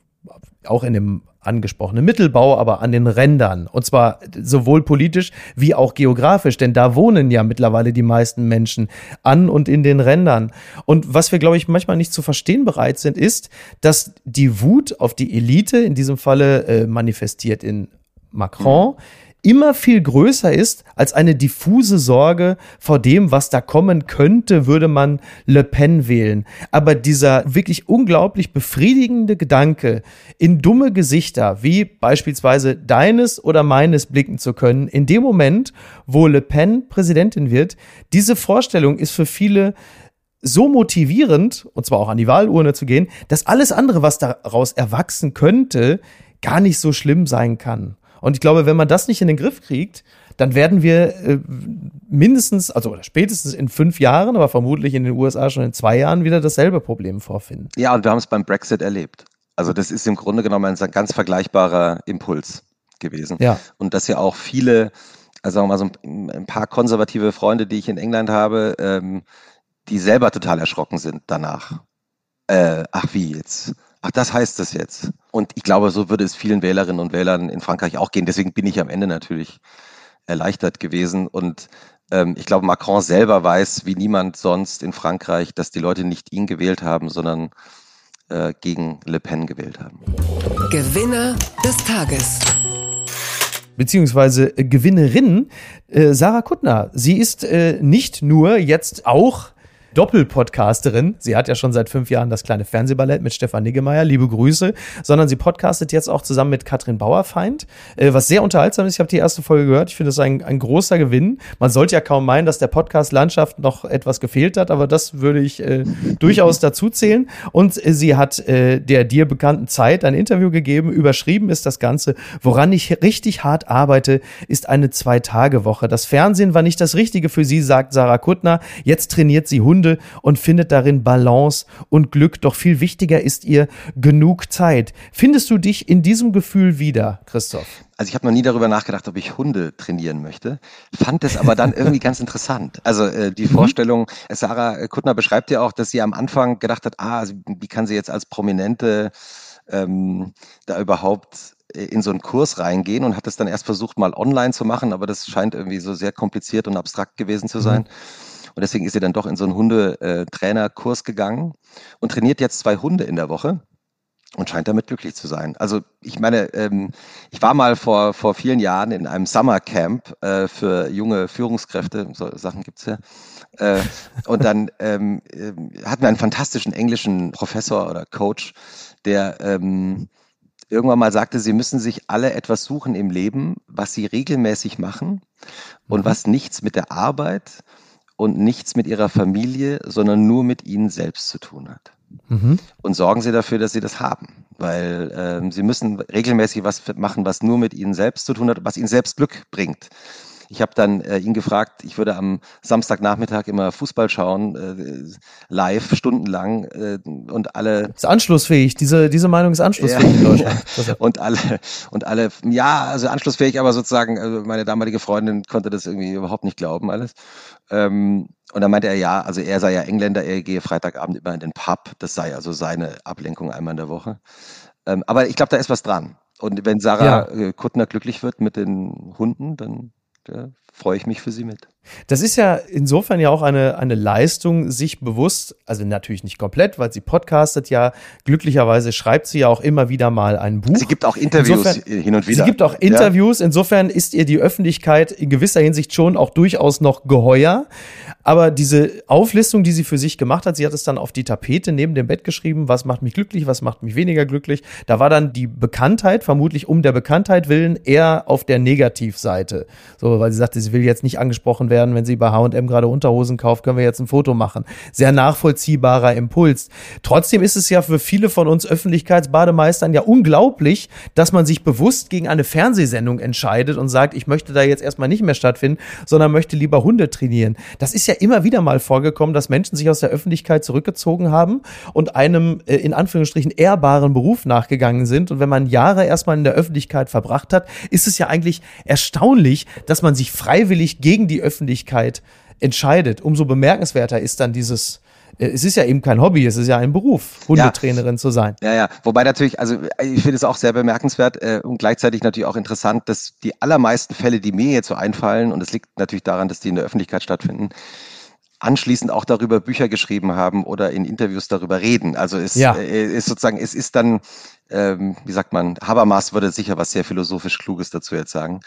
auch in dem angesprochenen Mittelbau, aber an den Rändern. Und zwar sowohl politisch wie auch geografisch, denn da wohnen ja mittlerweile die meisten Menschen an und in den Rändern. Und was wir, glaube ich, manchmal nicht zu verstehen bereit sind, ist, dass die Wut auf die Elite, in diesem Falle äh, manifestiert in Macron, mhm immer viel größer ist als eine diffuse Sorge vor dem, was da kommen könnte, würde man Le Pen wählen. Aber dieser wirklich unglaublich befriedigende Gedanke, in dumme Gesichter wie beispielsweise deines oder meines blicken zu können, in dem Moment, wo Le Pen Präsidentin wird, diese Vorstellung ist für viele so motivierend, und zwar auch an die Wahlurne zu gehen, dass alles andere, was daraus erwachsen könnte, gar nicht so schlimm sein kann. Und ich glaube, wenn man das nicht in den Griff kriegt, dann werden wir äh, mindestens, also oder spätestens in fünf Jahren, aber vermutlich in den USA schon in zwei Jahren wieder dasselbe Problem vorfinden. Ja, und wir haben es beim Brexit erlebt. Also das ist im Grunde genommen ein ganz vergleichbarer Impuls gewesen. Ja. Und dass ja auch viele, also sagen wir mal so ein, paar konservative Freunde, die ich in England habe, ähm, die selber total erschrocken sind danach. Äh, ach wie jetzt? Ach, das heißt es jetzt. Und ich glaube, so würde es vielen Wählerinnen und Wählern in Frankreich auch gehen. Deswegen bin ich am Ende natürlich erleichtert gewesen. Und ähm, ich glaube, Macron selber weiß, wie niemand sonst in Frankreich, dass die Leute nicht ihn gewählt haben, sondern äh, gegen Le Pen gewählt haben. Gewinner des Tages beziehungsweise Gewinnerin äh, Sarah Kuttner. Sie ist äh, nicht nur jetzt auch Doppelpodcasterin. Sie hat ja schon seit fünf Jahren das kleine Fernsehballett mit Stefan Niggemeier. Liebe Grüße. Sondern sie podcastet jetzt auch zusammen mit Katrin Bauerfeind, äh, was sehr unterhaltsam ist. Ich habe die erste Folge gehört. Ich finde das ein, ein großer Gewinn. Man sollte ja kaum meinen, dass der Podcast-Landschaft noch etwas gefehlt hat, aber das würde ich äh, durchaus dazu zählen. Und äh, sie hat äh, der dir bekannten Zeit ein Interview gegeben. Überschrieben ist das Ganze. Woran ich richtig hart arbeite, ist eine Zwei-Tage-Woche. Das Fernsehen war nicht das Richtige für sie, sagt Sarah Kuttner. Jetzt trainiert sie Hunde Hunde und findet darin Balance und Glück. Doch viel wichtiger ist ihr genug Zeit. Findest du dich in diesem Gefühl wieder, Christoph? Also ich habe noch nie darüber nachgedacht, ob ich Hunde trainieren möchte, fand es aber dann irgendwie ganz interessant. Also äh, die mhm. Vorstellung, Sarah Kuttner beschreibt ja auch, dass sie am Anfang gedacht hat, ah, wie kann sie jetzt als Prominente ähm, da überhaupt in so einen Kurs reingehen und hat es dann erst versucht, mal online zu machen, aber das scheint irgendwie so sehr kompliziert und abstrakt gewesen zu sein. Mhm. Und deswegen ist sie dann doch in so einen Hundetrainerkurs gegangen und trainiert jetzt zwei Hunde in der Woche und scheint damit glücklich zu sein. Also ich meine, ähm, ich war mal vor, vor vielen Jahren in einem Summercamp äh, für junge Führungskräfte, so Sachen gibt's ja. Äh, und dann ähm, äh, hatten wir einen fantastischen englischen Professor oder Coach, der ähm, irgendwann mal sagte, sie müssen sich alle etwas suchen im Leben, was sie regelmäßig machen und mhm. was nichts mit der Arbeit und nichts mit ihrer Familie, sondern nur mit ihnen selbst zu tun hat. Mhm. Und sorgen Sie dafür, dass Sie das haben, weil ähm, Sie müssen regelmäßig was machen, was nur mit Ihnen selbst zu tun hat, was Ihnen selbst Glück bringt. Ich habe dann äh, ihn gefragt, ich würde am Samstagnachmittag immer Fußball schauen, äh, live, stundenlang äh, und alle. Ist anschlussfähig, diese, diese Meinung ist anschlussfähig ja, in Deutschland. (laughs) und alle, und alle, ja, also anschlussfähig, aber sozusagen, also meine damalige Freundin konnte das irgendwie überhaupt nicht glauben, alles. Ähm, und dann meinte er, ja, also er sei ja Engländer, er gehe Freitagabend immer in den Pub. Das sei also seine Ablenkung einmal in der Woche. Ähm, aber ich glaube, da ist was dran. Und wenn Sarah ja. Äh, Kuttner glücklich wird mit den Hunden, dann ja, freue ich mich für sie mit. Das ist ja insofern ja auch eine, eine Leistung, sich bewusst, also natürlich nicht komplett, weil sie podcastet ja, glücklicherweise schreibt sie ja auch immer wieder mal ein Buch. Sie gibt auch Interviews insofern, hin und wieder. Sie gibt auch Interviews, ja. insofern ist ihr die Öffentlichkeit in gewisser Hinsicht schon auch durchaus noch geheuer. Aber diese Auflistung, die sie für sich gemacht hat, sie hat es dann auf die Tapete neben dem Bett geschrieben, was macht mich glücklich, was macht mich weniger glücklich. Da war dann die Bekanntheit, vermutlich um der Bekanntheit willen, eher auf der Negativseite. So, weil sie sagte, sie will jetzt nicht angesprochen werden, wenn sie bei H&M gerade Unterhosen kauft, können wir jetzt ein Foto machen. Sehr nachvollziehbarer Impuls. Trotzdem ist es ja für viele von uns Öffentlichkeitsbademeistern ja unglaublich, dass man sich bewusst gegen eine Fernsehsendung entscheidet und sagt, ich möchte da jetzt erstmal nicht mehr stattfinden, sondern möchte lieber Hunde trainieren. Das ist ja immer wieder mal vorgekommen, dass Menschen sich aus der Öffentlichkeit zurückgezogen haben und einem äh, in Anführungsstrichen ehrbaren Beruf nachgegangen sind. Und wenn man Jahre erstmal in der Öffentlichkeit verbracht hat, ist es ja eigentlich erstaunlich, dass man sich freiwillig gegen die Öffentlichkeit entscheidet. Umso bemerkenswerter ist dann dieses äh, es ist ja eben kein Hobby, es ist ja ein Beruf, Hundetrainerin ja. zu sein. Ja, ja. Wobei natürlich, also ich finde es auch sehr bemerkenswert äh, und gleichzeitig natürlich auch interessant, dass die allermeisten Fälle, die mir jetzt so einfallen, und es liegt natürlich daran, dass die in der Öffentlichkeit stattfinden, anschließend auch darüber Bücher geschrieben haben oder in Interviews darüber reden. Also es ja. äh, ist sozusagen, es ist dann, ähm, wie sagt man, Habermas würde sicher was sehr philosophisch Kluges dazu jetzt sagen.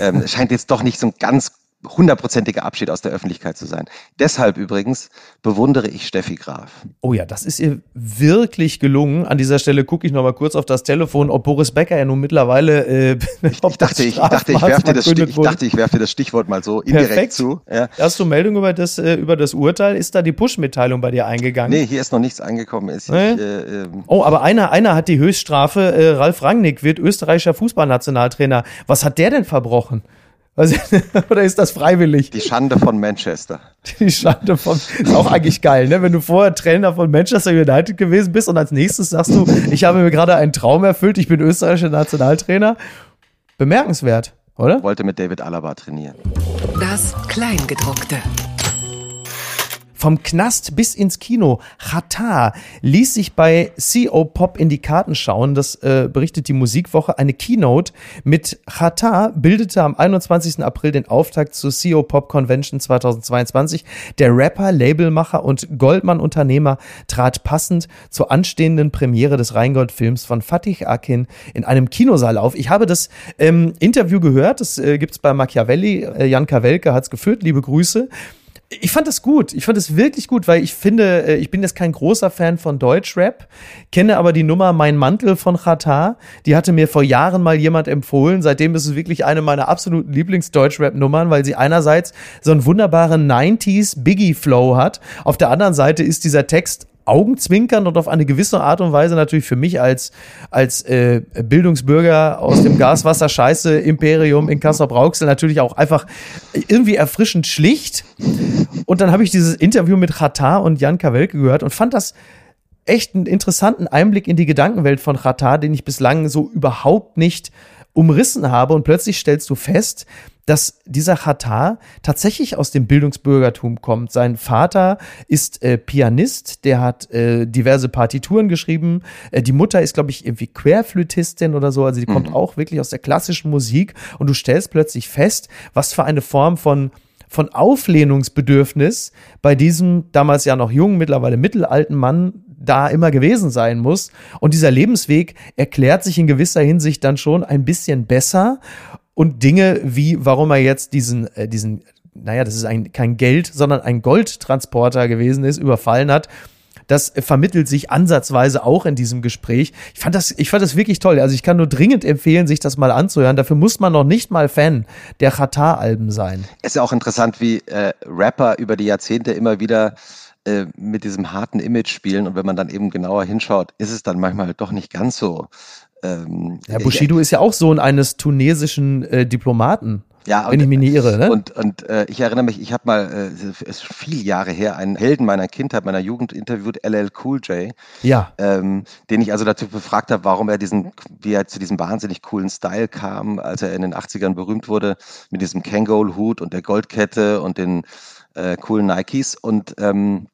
Ähm, scheint jetzt doch nicht so ein ganz hundertprozentiger Abschied aus der Öffentlichkeit zu sein. Deshalb übrigens bewundere ich Steffi Graf. Oh ja, das ist ihr wirklich gelungen. An dieser Stelle gucke ich noch mal kurz auf das Telefon, ob Boris Becker ja nun mittlerweile. Äh, (laughs) ich, ich, dachte, ich, ich, dachte, ich werfe dir, das ich dachte, ich werf dir das Stichwort mal so indirekt Perfekt. zu. Ja. Hast du Meldung über das, äh, über das Urteil? Ist da die Push-Mitteilung bei dir eingegangen? Nee, hier ist noch nichts eingekommen. Ist nee? ich, äh, ähm oh, aber einer, einer hat die Höchststrafe. Äh, Ralf Rangnick wird österreichischer Fußballnationaltrainer. Was hat der denn verbrochen? Also, (laughs) oder ist das freiwillig? Die Schande von Manchester. Die Schande von, ist auch eigentlich geil, ne? Wenn du vorher Trainer von Manchester United gewesen bist und als nächstes sagst du, ich habe mir gerade einen Traum erfüllt, ich bin österreichischer Nationaltrainer. Bemerkenswert, oder? Wollte mit David Alaba trainieren. Das Kleingedruckte. Vom Knast bis ins Kino. Chata ließ sich bei CO Pop in die Karten schauen. Das äh, berichtet die Musikwoche. Eine Keynote mit Chata bildete am 21. April den Auftakt zur CO Pop Convention 2022. Der Rapper, Labelmacher und Goldmann-Unternehmer trat passend zur anstehenden Premiere des Rheingold-Films von Fatih Akin in einem Kinosaal auf. Ich habe das ähm, Interview gehört. Das äh, gibt's bei Machiavelli. Äh, Jan Kawelke hat's geführt. Liebe Grüße. Ich fand das gut. Ich fand es wirklich gut, weil ich finde, äh, ich bin jetzt kein großer Fan von Deutschrap, kenne aber die Nummer Mein Mantel von Chata. Die hatte mir vor Jahren mal jemand empfohlen. Seitdem ist es wirklich eine meiner absoluten Lieblings-Deutschrap-Nummern, weil sie einerseits so einen wunderbaren 90s Biggie-Flow hat. Auf der anderen Seite ist dieser Text Augenzwinkern und auf eine gewisse Art und Weise natürlich für mich als, als äh, Bildungsbürger aus dem Gaswasser-Scheiße-Imperium in Kassel-Brauxel natürlich auch einfach irgendwie erfrischend schlicht. Und dann habe ich dieses Interview mit Chata und Jan Kawelke gehört und fand das echt einen interessanten Einblick in die Gedankenwelt von Chata, den ich bislang so überhaupt nicht umrissen habe. Und plötzlich stellst du fest, dass dieser Chata tatsächlich aus dem Bildungsbürgertum kommt. Sein Vater ist äh, Pianist, der hat äh, diverse Partituren geschrieben. Äh, die Mutter ist, glaube ich, irgendwie Querflötistin oder so. Also die mhm. kommt auch wirklich aus der klassischen Musik. Und du stellst plötzlich fest, was für eine Form von von Auflehnungsbedürfnis bei diesem damals ja noch jungen, mittlerweile mittelalten Mann da immer gewesen sein muss. Und dieser Lebensweg erklärt sich in gewisser Hinsicht dann schon ein bisschen besser. Und Dinge wie, warum er jetzt diesen, äh, diesen, naja, das ist ein, kein Geld, sondern ein Goldtransporter gewesen ist, überfallen hat. Das vermittelt sich ansatzweise auch in diesem Gespräch. Ich fand das, ich fand das wirklich toll. Also ich kann nur dringend empfehlen, sich das mal anzuhören. Dafür muss man noch nicht mal Fan der Qatar-Alben sein. Es ist ja auch interessant, wie äh, Rapper über die Jahrzehnte immer wieder äh, mit diesem harten Image spielen und wenn man dann eben genauer hinschaut, ist es dann manchmal doch nicht ganz so. Ähm, ja, Bushido ich, ist ja auch Sohn eines tunesischen äh, Diplomaten. Ja, wenn ich mich nicht irre, ne? Und, und äh, ich erinnere mich, ich habe mal, äh, es ist viele Jahre her, einen Helden meiner Kindheit, meiner Jugend interviewt, LL Cool J. Ja. Ähm, den ich also dazu befragt habe, warum er diesen, wie er zu diesem wahnsinnig coolen Style kam, als er in den 80ern berühmt wurde, mit diesem Kangol-Hut und der Goldkette und den äh, coolen Nikes. Und ähm,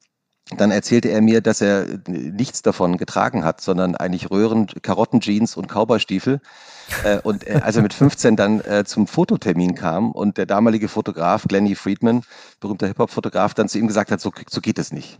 dann erzählte er mir, dass er nichts davon getragen hat, sondern eigentlich Röhren, Karottenjeans und Cowboystiefel. Äh, und äh, als er mit 15 dann äh, zum Fototermin kam und der damalige Fotograf Glenny Friedman, berühmter Hip-Hop-Fotograf, dann zu ihm gesagt hat, so, so geht es nicht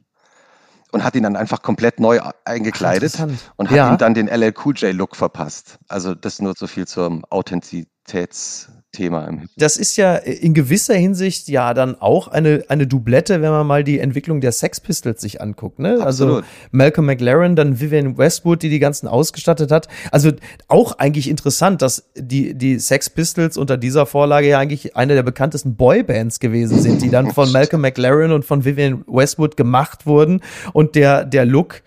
und hat ihn dann einfach komplett neu eingekleidet und hat ja. ihm dann den LL Cool J Look verpasst. Also das nur so viel zur Authentizitäts Thema im Das ist ja in gewisser Hinsicht ja dann auch eine, eine Doublette, wenn man mal die Entwicklung der Sex Pistols sich anguckt. Ne? Also Malcolm McLaren, dann Vivian Westwood, die die ganzen ausgestattet hat. Also auch eigentlich interessant, dass die, die Sex Pistols unter dieser Vorlage ja eigentlich eine der bekanntesten Boybands gewesen sind, die dann von (laughs) Malcolm McLaren und von Vivian Westwood gemacht wurden. Und der, der Look,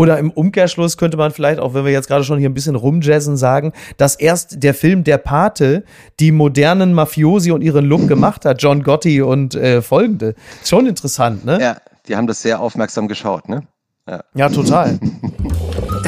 oder im Umkehrschluss könnte man vielleicht, auch wenn wir jetzt gerade schon hier ein bisschen rumjazzen, sagen, dass erst der Film Der Pate die modernen Mafiosi und ihren Look gemacht hat, John Gotti und äh, folgende. Schon interessant, ne? Ja, die haben das sehr aufmerksam geschaut, ne? Ja, ja total. (laughs)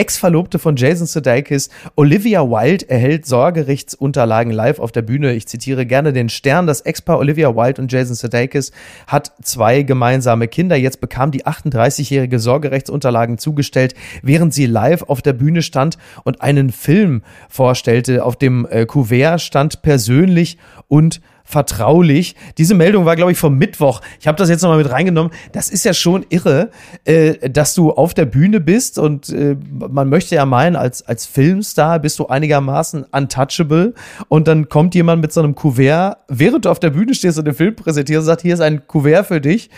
Ex-Verlobte von Jason Sudeikis, Olivia Wilde, erhält Sorgerichtsunterlagen live auf der Bühne. Ich zitiere gerne den Stern. Das Ex-Paar Olivia Wilde und Jason Sudeikis hat zwei gemeinsame Kinder. Jetzt bekam die 38-jährige Sorgerechtsunterlagen zugestellt, während sie live auf der Bühne stand und einen Film vorstellte. Auf dem äh, Kuvert stand persönlich und vertraulich. Diese Meldung war, glaube ich, vom Mittwoch. Ich habe das jetzt nochmal mit reingenommen. Das ist ja schon irre, äh, dass du auf der Bühne bist und äh, man möchte ja meinen, als, als Filmstar bist du einigermaßen untouchable und dann kommt jemand mit so einem Kuvert, während du auf der Bühne stehst und den Film präsentierst und sagt, hier ist ein Kuvert für dich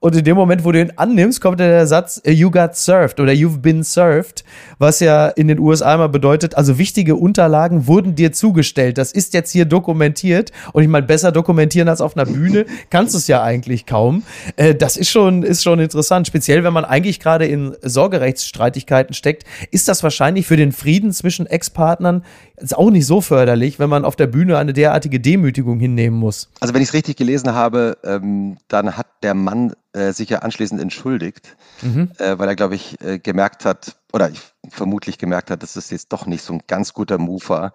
und in dem Moment, wo du ihn annimmst, kommt der Satz, you got served oder you've been served, was ja in den USA immer bedeutet, also wichtige Unterlagen wurden dir zugestellt. Das ist jetzt hier dokumentiert. Und ich meine, besser dokumentieren als auf einer Bühne kannst du es ja eigentlich kaum. Äh, das ist schon, ist schon interessant. Speziell, wenn man eigentlich gerade in Sorgerechtsstreitigkeiten steckt, ist das wahrscheinlich für den Frieden zwischen Ex-Partnern ist auch nicht so förderlich, wenn man auf der Bühne eine derartige Demütigung hinnehmen muss. Also wenn ich es richtig gelesen habe, ähm, dann hat der Mann äh, sich ja anschließend entschuldigt, mhm. äh, weil er, glaube ich, äh, gemerkt hat, oder ich vermutlich gemerkt hat, dass es jetzt doch nicht so ein ganz guter Move war.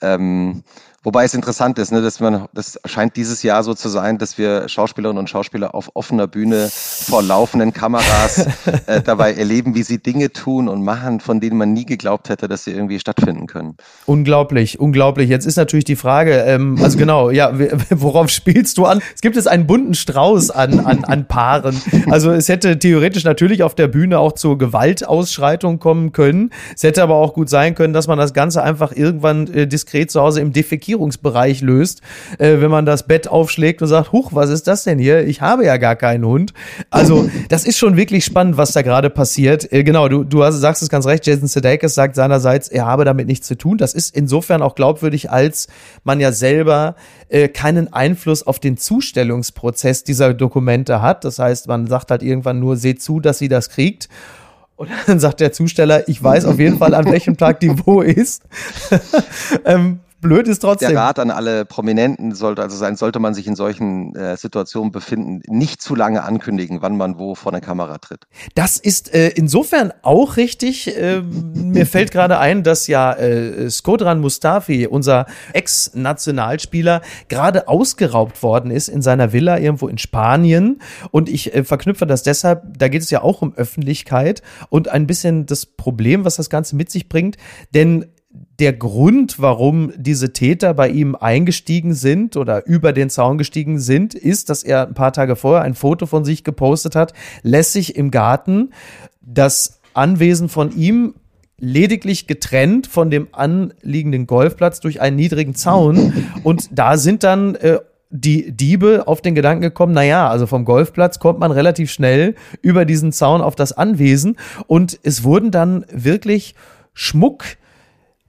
Ähm, Wobei es interessant ist, ne, dass man, das scheint dieses Jahr so zu sein, dass wir Schauspielerinnen und Schauspieler auf offener Bühne vor laufenden Kameras (laughs) äh, dabei erleben, wie sie Dinge tun und machen, von denen man nie geglaubt hätte, dass sie irgendwie stattfinden können. Unglaublich, unglaublich. Jetzt ist natürlich die Frage, ähm, also genau, ja, worauf spielst du an? Es gibt jetzt einen bunten Strauß an, an, an Paaren. Also es hätte theoretisch natürlich auf der Bühne auch zur Gewaltausschreitung kommen können. Es hätte aber auch gut sein können, dass man das Ganze einfach irgendwann äh, diskret zu Hause im Defekierungsbereich löst, äh, wenn man das Bett aufschlägt und sagt, huch, was ist das denn hier? Ich habe ja gar keinen Hund. Also das ist schon wirklich spannend, was da gerade passiert. Äh, genau, du, du hast, sagst es ganz recht, Jason Sudeikis sagt seinerseits, er habe damit nichts zu tun. Das ist insofern auch glaubwürdig, als man ja selber äh, keinen Einfluss auf den Zustellungsprozess dieser Dokumente hat. Das heißt, man sagt halt irgendwann nur, seht zu, dass sie das kriegt. Und dann (laughs) sagt der Zusteller, ich weiß auf jeden Fall, an welchem Tag die wo ist. (laughs) ähm, blöd ist trotzdem. Der Rat an alle Prominenten sollte also sein, sollte man sich in solchen äh, Situationen befinden, nicht zu lange ankündigen, wann man wo vor eine Kamera tritt. Das ist äh, insofern auch richtig. Äh, mir fällt gerade ein, dass ja äh, Skodran Mustafi, unser Ex-Nationalspieler, gerade ausgeraubt worden ist in seiner Villa irgendwo in Spanien. Und ich äh, verknüpfe das deshalb, da geht es ja auch um Öffentlichkeit und ein bisschen das Problem, was das Ganze mit sich bringt. Denn der Grund, warum diese Täter bei ihm eingestiegen sind oder über den Zaun gestiegen sind, ist, dass er ein paar Tage vorher ein Foto von sich gepostet hat, lässig im Garten. Das Anwesen von ihm lediglich getrennt von dem anliegenden Golfplatz durch einen niedrigen Zaun. Und da sind dann äh, die Diebe auf den Gedanken gekommen, na ja, also vom Golfplatz kommt man relativ schnell über diesen Zaun auf das Anwesen und es wurden dann wirklich Schmuck,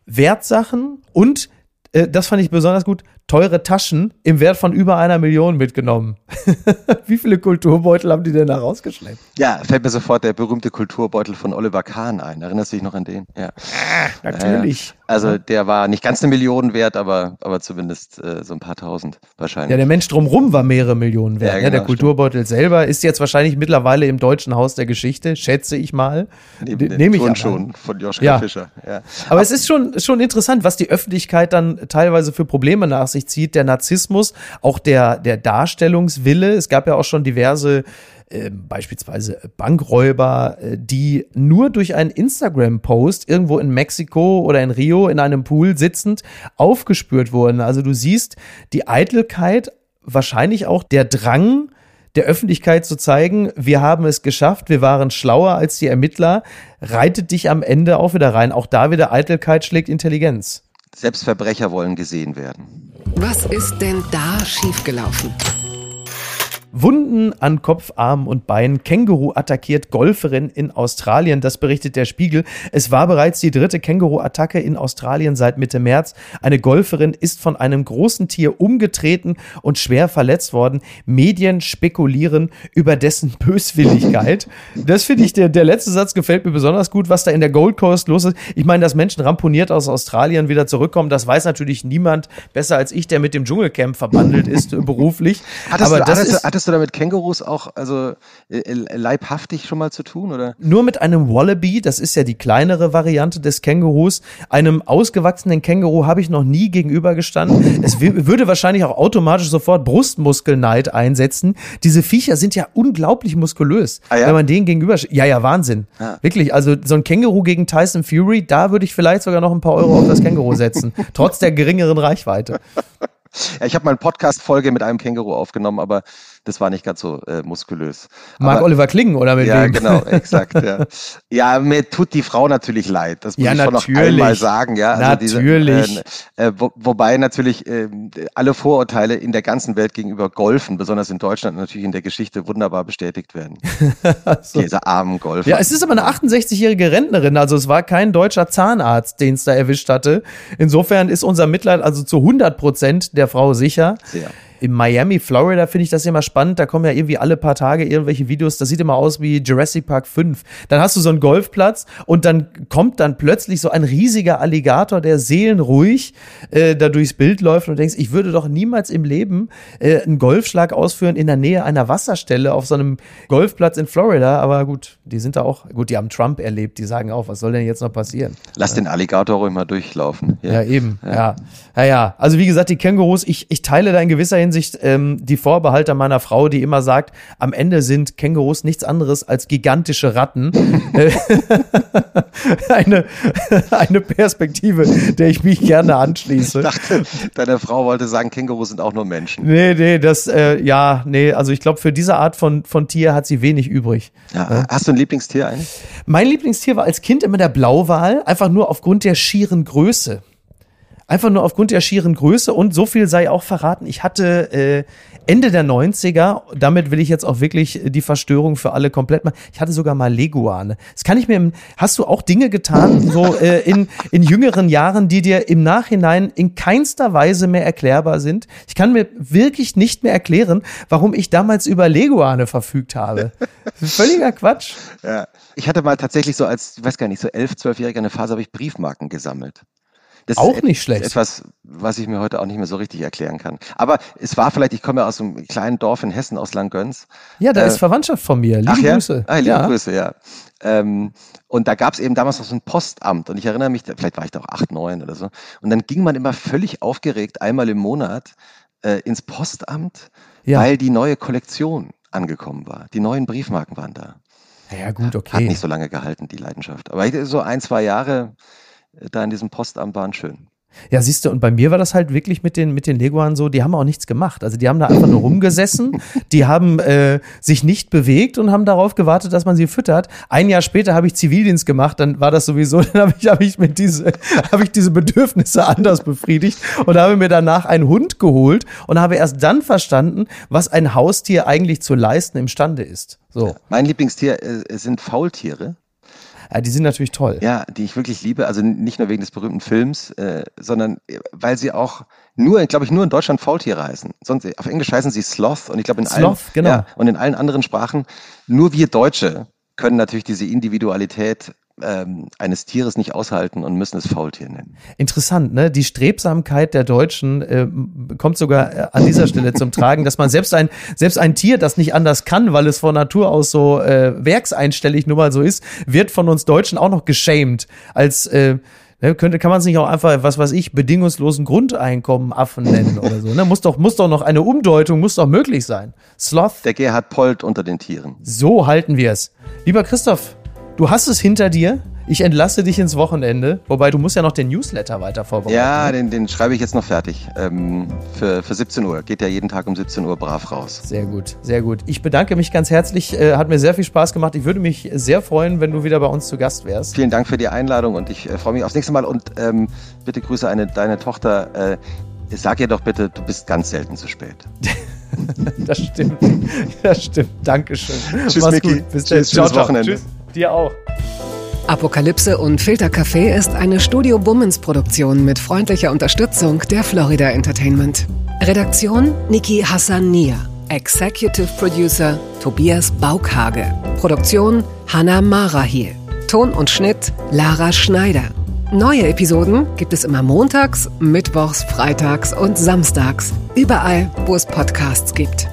Wertsachen und äh, das fand ich besonders gut, teure Taschen im Wert von über einer Million mitgenommen. (laughs) Wie viele Kulturbeutel haben die denn da rausgeschleppt? Ja, fällt mir sofort der berühmte Kulturbeutel von Oliver Kahn ein. Erinnerst du dich noch an den? Ja. Ah, natürlich. Äh, also der war nicht ganz eine Million wert, aber, aber zumindest äh, so ein paar tausend wahrscheinlich. Ja, der Mensch drumrum war mehrere Millionen wert. Ja, genau, ja, der Kulturbeutel stimmt. selber ist jetzt wahrscheinlich mittlerweile im Deutschen Haus der Geschichte, schätze ich mal. Neben Nehme ich an. schon von Joschka ja. Fischer. Ja. Aber, aber es ist schon, schon interessant, was die Öffentlichkeit dann teilweise für Probleme nach sich zieht. Der Narzissmus, auch der, der Darstellungswille. Es gab ja auch schon diverse äh, beispielsweise Bankräuber, äh, die nur durch einen Instagram-Post irgendwo in Mexiko oder in Rio in einem Pool sitzend aufgespürt wurden. Also du siehst die Eitelkeit, wahrscheinlich auch der Drang, der Öffentlichkeit zu zeigen, wir haben es geschafft, wir waren schlauer als die Ermittler, reitet dich am Ende auch wieder rein. Auch da wieder Eitelkeit schlägt Intelligenz. Selbst Verbrecher wollen gesehen werden. Was ist denn da schiefgelaufen? Wunden an Kopf, Armen und Beinen. Känguru attackiert Golferin in Australien. Das berichtet der Spiegel. Es war bereits die dritte Känguru-Attacke in Australien seit Mitte März. Eine Golferin ist von einem großen Tier umgetreten und schwer verletzt worden. Medien spekulieren über dessen (laughs) Böswilligkeit. Das finde ich, der, der letzte Satz gefällt mir besonders gut, was da in der Gold Coast los ist. Ich meine, dass Menschen ramponiert aus Australien wieder zurückkommen, das weiß natürlich niemand besser als ich, der mit dem Dschungelcamp verbandelt ist, (laughs) beruflich. Hattest Aber du, das hattest, ist, hattest Hattest du da mit Kängurus auch also äh, äh, leibhaftig schon mal zu tun oder? Nur mit einem Wallaby, das ist ja die kleinere Variante des Kängurus. Einem ausgewachsenen Känguru habe ich noch nie gegenübergestanden. Es würde wahrscheinlich auch automatisch sofort Brustmuskelneid einsetzen. Diese Viecher sind ja unglaublich muskulös, ah, ja? wenn man denen gegenüber. Ja, ja, Wahnsinn. Ah. Wirklich, also so ein Känguru gegen Tyson Fury, da würde ich vielleicht sogar noch ein paar Euro auf das Känguru setzen, (laughs) trotz der geringeren Reichweite. Ja, ich habe mal eine Podcast-Folge mit einem Känguru aufgenommen, aber das war nicht ganz so äh, muskulös. Mark Aber, Oliver Klingen oder mit ja, wem? Ja, genau, (laughs) exakt. ja. ja, mir tut die Frau natürlich leid. Das muss ja, ich schon noch einmal sagen. Ja, also natürlich. Diese, äh, äh, wo, wobei natürlich äh, alle Vorurteile in der ganzen Welt gegenüber Golfen, besonders in Deutschland natürlich in der Geschichte wunderbar bestätigt werden. (laughs) so. Diese armen Golfer. Ja, es ist aber eine 68-jährige Rentnerin. Also es war kein deutscher Zahnarzt, den es da erwischt hatte. Insofern ist unser Mitleid also zu 100 Prozent der Frau sicher. Sehr in Miami, Florida finde ich das immer spannend. Da kommen ja irgendwie alle paar Tage irgendwelche Videos. Das sieht immer aus wie Jurassic Park 5. Dann hast du so einen Golfplatz und dann kommt dann plötzlich so ein riesiger Alligator, der seelenruhig äh, da durchs Bild läuft und denkst, ich würde doch niemals im Leben äh, einen Golfschlag ausführen in der Nähe einer Wasserstelle auf so einem Golfplatz in Florida. Aber gut, die sind da auch, gut, die haben Trump erlebt. Die sagen auch, was soll denn jetzt noch passieren? Lass den Alligator ruhig mal durchlaufen. Ja, ja eben. Ja. ja. Ja, ja. Also wie gesagt, die Kängurus, ich, ich teile da in gewisser Hinsicht Hinsicht ähm, die Vorbehalte meiner Frau, die immer sagt, am Ende sind Kängurus nichts anderes als gigantische Ratten. (laughs) Eine, (laughs) eine Perspektive, der ich mich gerne anschließe. Ich dachte, deine Frau wollte sagen, Kängurus sind auch nur Menschen. Nee, nee, das, äh, ja, nee, also ich glaube, für diese Art von, von Tier hat sie wenig übrig. Ja, hast du ein Lieblingstier eigentlich? Mein Lieblingstier war als Kind immer der Blauwal, einfach nur aufgrund der schieren Größe. Einfach nur aufgrund der schieren Größe und so viel sei auch verraten. Ich hatte äh, Ende der 90er, damit will ich jetzt auch wirklich die Verstörung für alle komplett machen. Ich hatte sogar mal Leguane. Das kann ich mir, im, hast du auch Dinge getan, so äh, in, in jüngeren Jahren, die dir im Nachhinein in keinster Weise mehr erklärbar sind? Ich kann mir wirklich nicht mehr erklären, warum ich damals über Leguane verfügt habe. Völliger Quatsch. Ja. Ich hatte mal tatsächlich so als, ich weiß gar nicht, so elf, zwölfjähriger eine Phase, habe ich Briefmarken gesammelt. Das auch ist nicht schlecht. Etwas, was ich mir heute auch nicht mehr so richtig erklären kann. Aber es war vielleicht, ich komme ja aus einem kleinen Dorf in Hessen, aus Langgöns. Ja, da äh, ist Verwandtschaft von mir. Liebe ach ja? Grüße. Ah, liebe ja. Grüße, ja. Ähm, und da gab es eben damals noch so ein Postamt. Und ich erinnere mich, vielleicht war ich da auch acht, neun oder so. Und dann ging man immer völlig aufgeregt einmal im Monat äh, ins Postamt, ja. weil die neue Kollektion angekommen war. Die neuen Briefmarken waren da. Ja, gut, okay. Hat nicht so lange gehalten, die Leidenschaft. Aber so ein, zwei Jahre da in diesem Postamt waren schön. Ja, siehst du, und bei mir war das halt wirklich mit den, mit den Leguanen so, die haben auch nichts gemacht. Also die haben da einfach nur rumgesessen, (laughs) die haben äh, sich nicht bewegt und haben darauf gewartet, dass man sie füttert. Ein Jahr später habe ich Zivildienst gemacht, dann war das sowieso, (laughs) dann habe ich, hab ich mit diese, (laughs) habe ich diese Bedürfnisse anders befriedigt und habe mir danach einen Hund geholt und habe erst dann verstanden, was ein Haustier eigentlich zu leisten imstande ist. So. Mein Lieblingstier äh, sind Faultiere. Ja, die sind natürlich toll. Ja, die ich wirklich liebe. Also nicht nur wegen des berühmten Films, äh, sondern äh, weil sie auch nur, glaube ich, nur in Deutschland Faultiere heißen. Sonst auf Englisch heißen sie Sloth und ich glaube in Sloth, allen, genau. Ja, und in allen anderen Sprachen. Nur wir Deutsche können natürlich diese Individualität ähm, eines Tieres nicht aushalten und müssen es Faultier nennen. Interessant, ne? Die Strebsamkeit der Deutschen äh, kommt sogar äh, an dieser Stelle zum Tragen, dass man selbst ein selbst ein Tier, das nicht anders kann, weil es von Natur aus so äh, werkseinstellig nur mal so ist, wird von uns Deutschen auch noch geschämt als äh, Ne, könnte, kann man es nicht auch einfach, was weiß ich, bedingungslosen Grundeinkommen Affen nennen oder so? Ne? Muss doch, muss doch noch eine Umdeutung, muss doch möglich sein. Sloth. Der Gerhard Polt unter den Tieren. So halten wir es. Lieber Christoph, Du hast es hinter dir. Ich entlasse dich ins Wochenende. Wobei, du musst ja noch den Newsletter weiter vorbereiten. Ja, den, den schreibe ich jetzt noch fertig. Ähm, für, für 17 Uhr. Geht ja jeden Tag um 17 Uhr brav raus. Sehr gut, sehr gut. Ich bedanke mich ganz herzlich. Äh, hat mir sehr viel Spaß gemacht. Ich würde mich sehr freuen, wenn du wieder bei uns zu Gast wärst. Vielen Dank für die Einladung und ich äh, freue mich aufs nächste Mal. Und ähm, bitte grüße eine, deine Tochter. Äh, sag ihr doch bitte, du bist ganz selten zu spät. (laughs) das stimmt. Das stimmt. Dankeschön. Tschüss, Mach's Micky. Gut. Bis Tschüss, ciao, ciao. Wochenende. Tschüss. Dir auch. Apokalypse und Filtercafé ist eine Studio Bummens Produktion mit freundlicher Unterstützung der Florida Entertainment. Redaktion Niki Hassania. Executive Producer Tobias Baukhage. Produktion Hannah Marahiel. Ton und Schnitt Lara Schneider. Neue Episoden gibt es immer montags, mittwochs, freitags und samstags. Überall, wo es Podcasts gibt.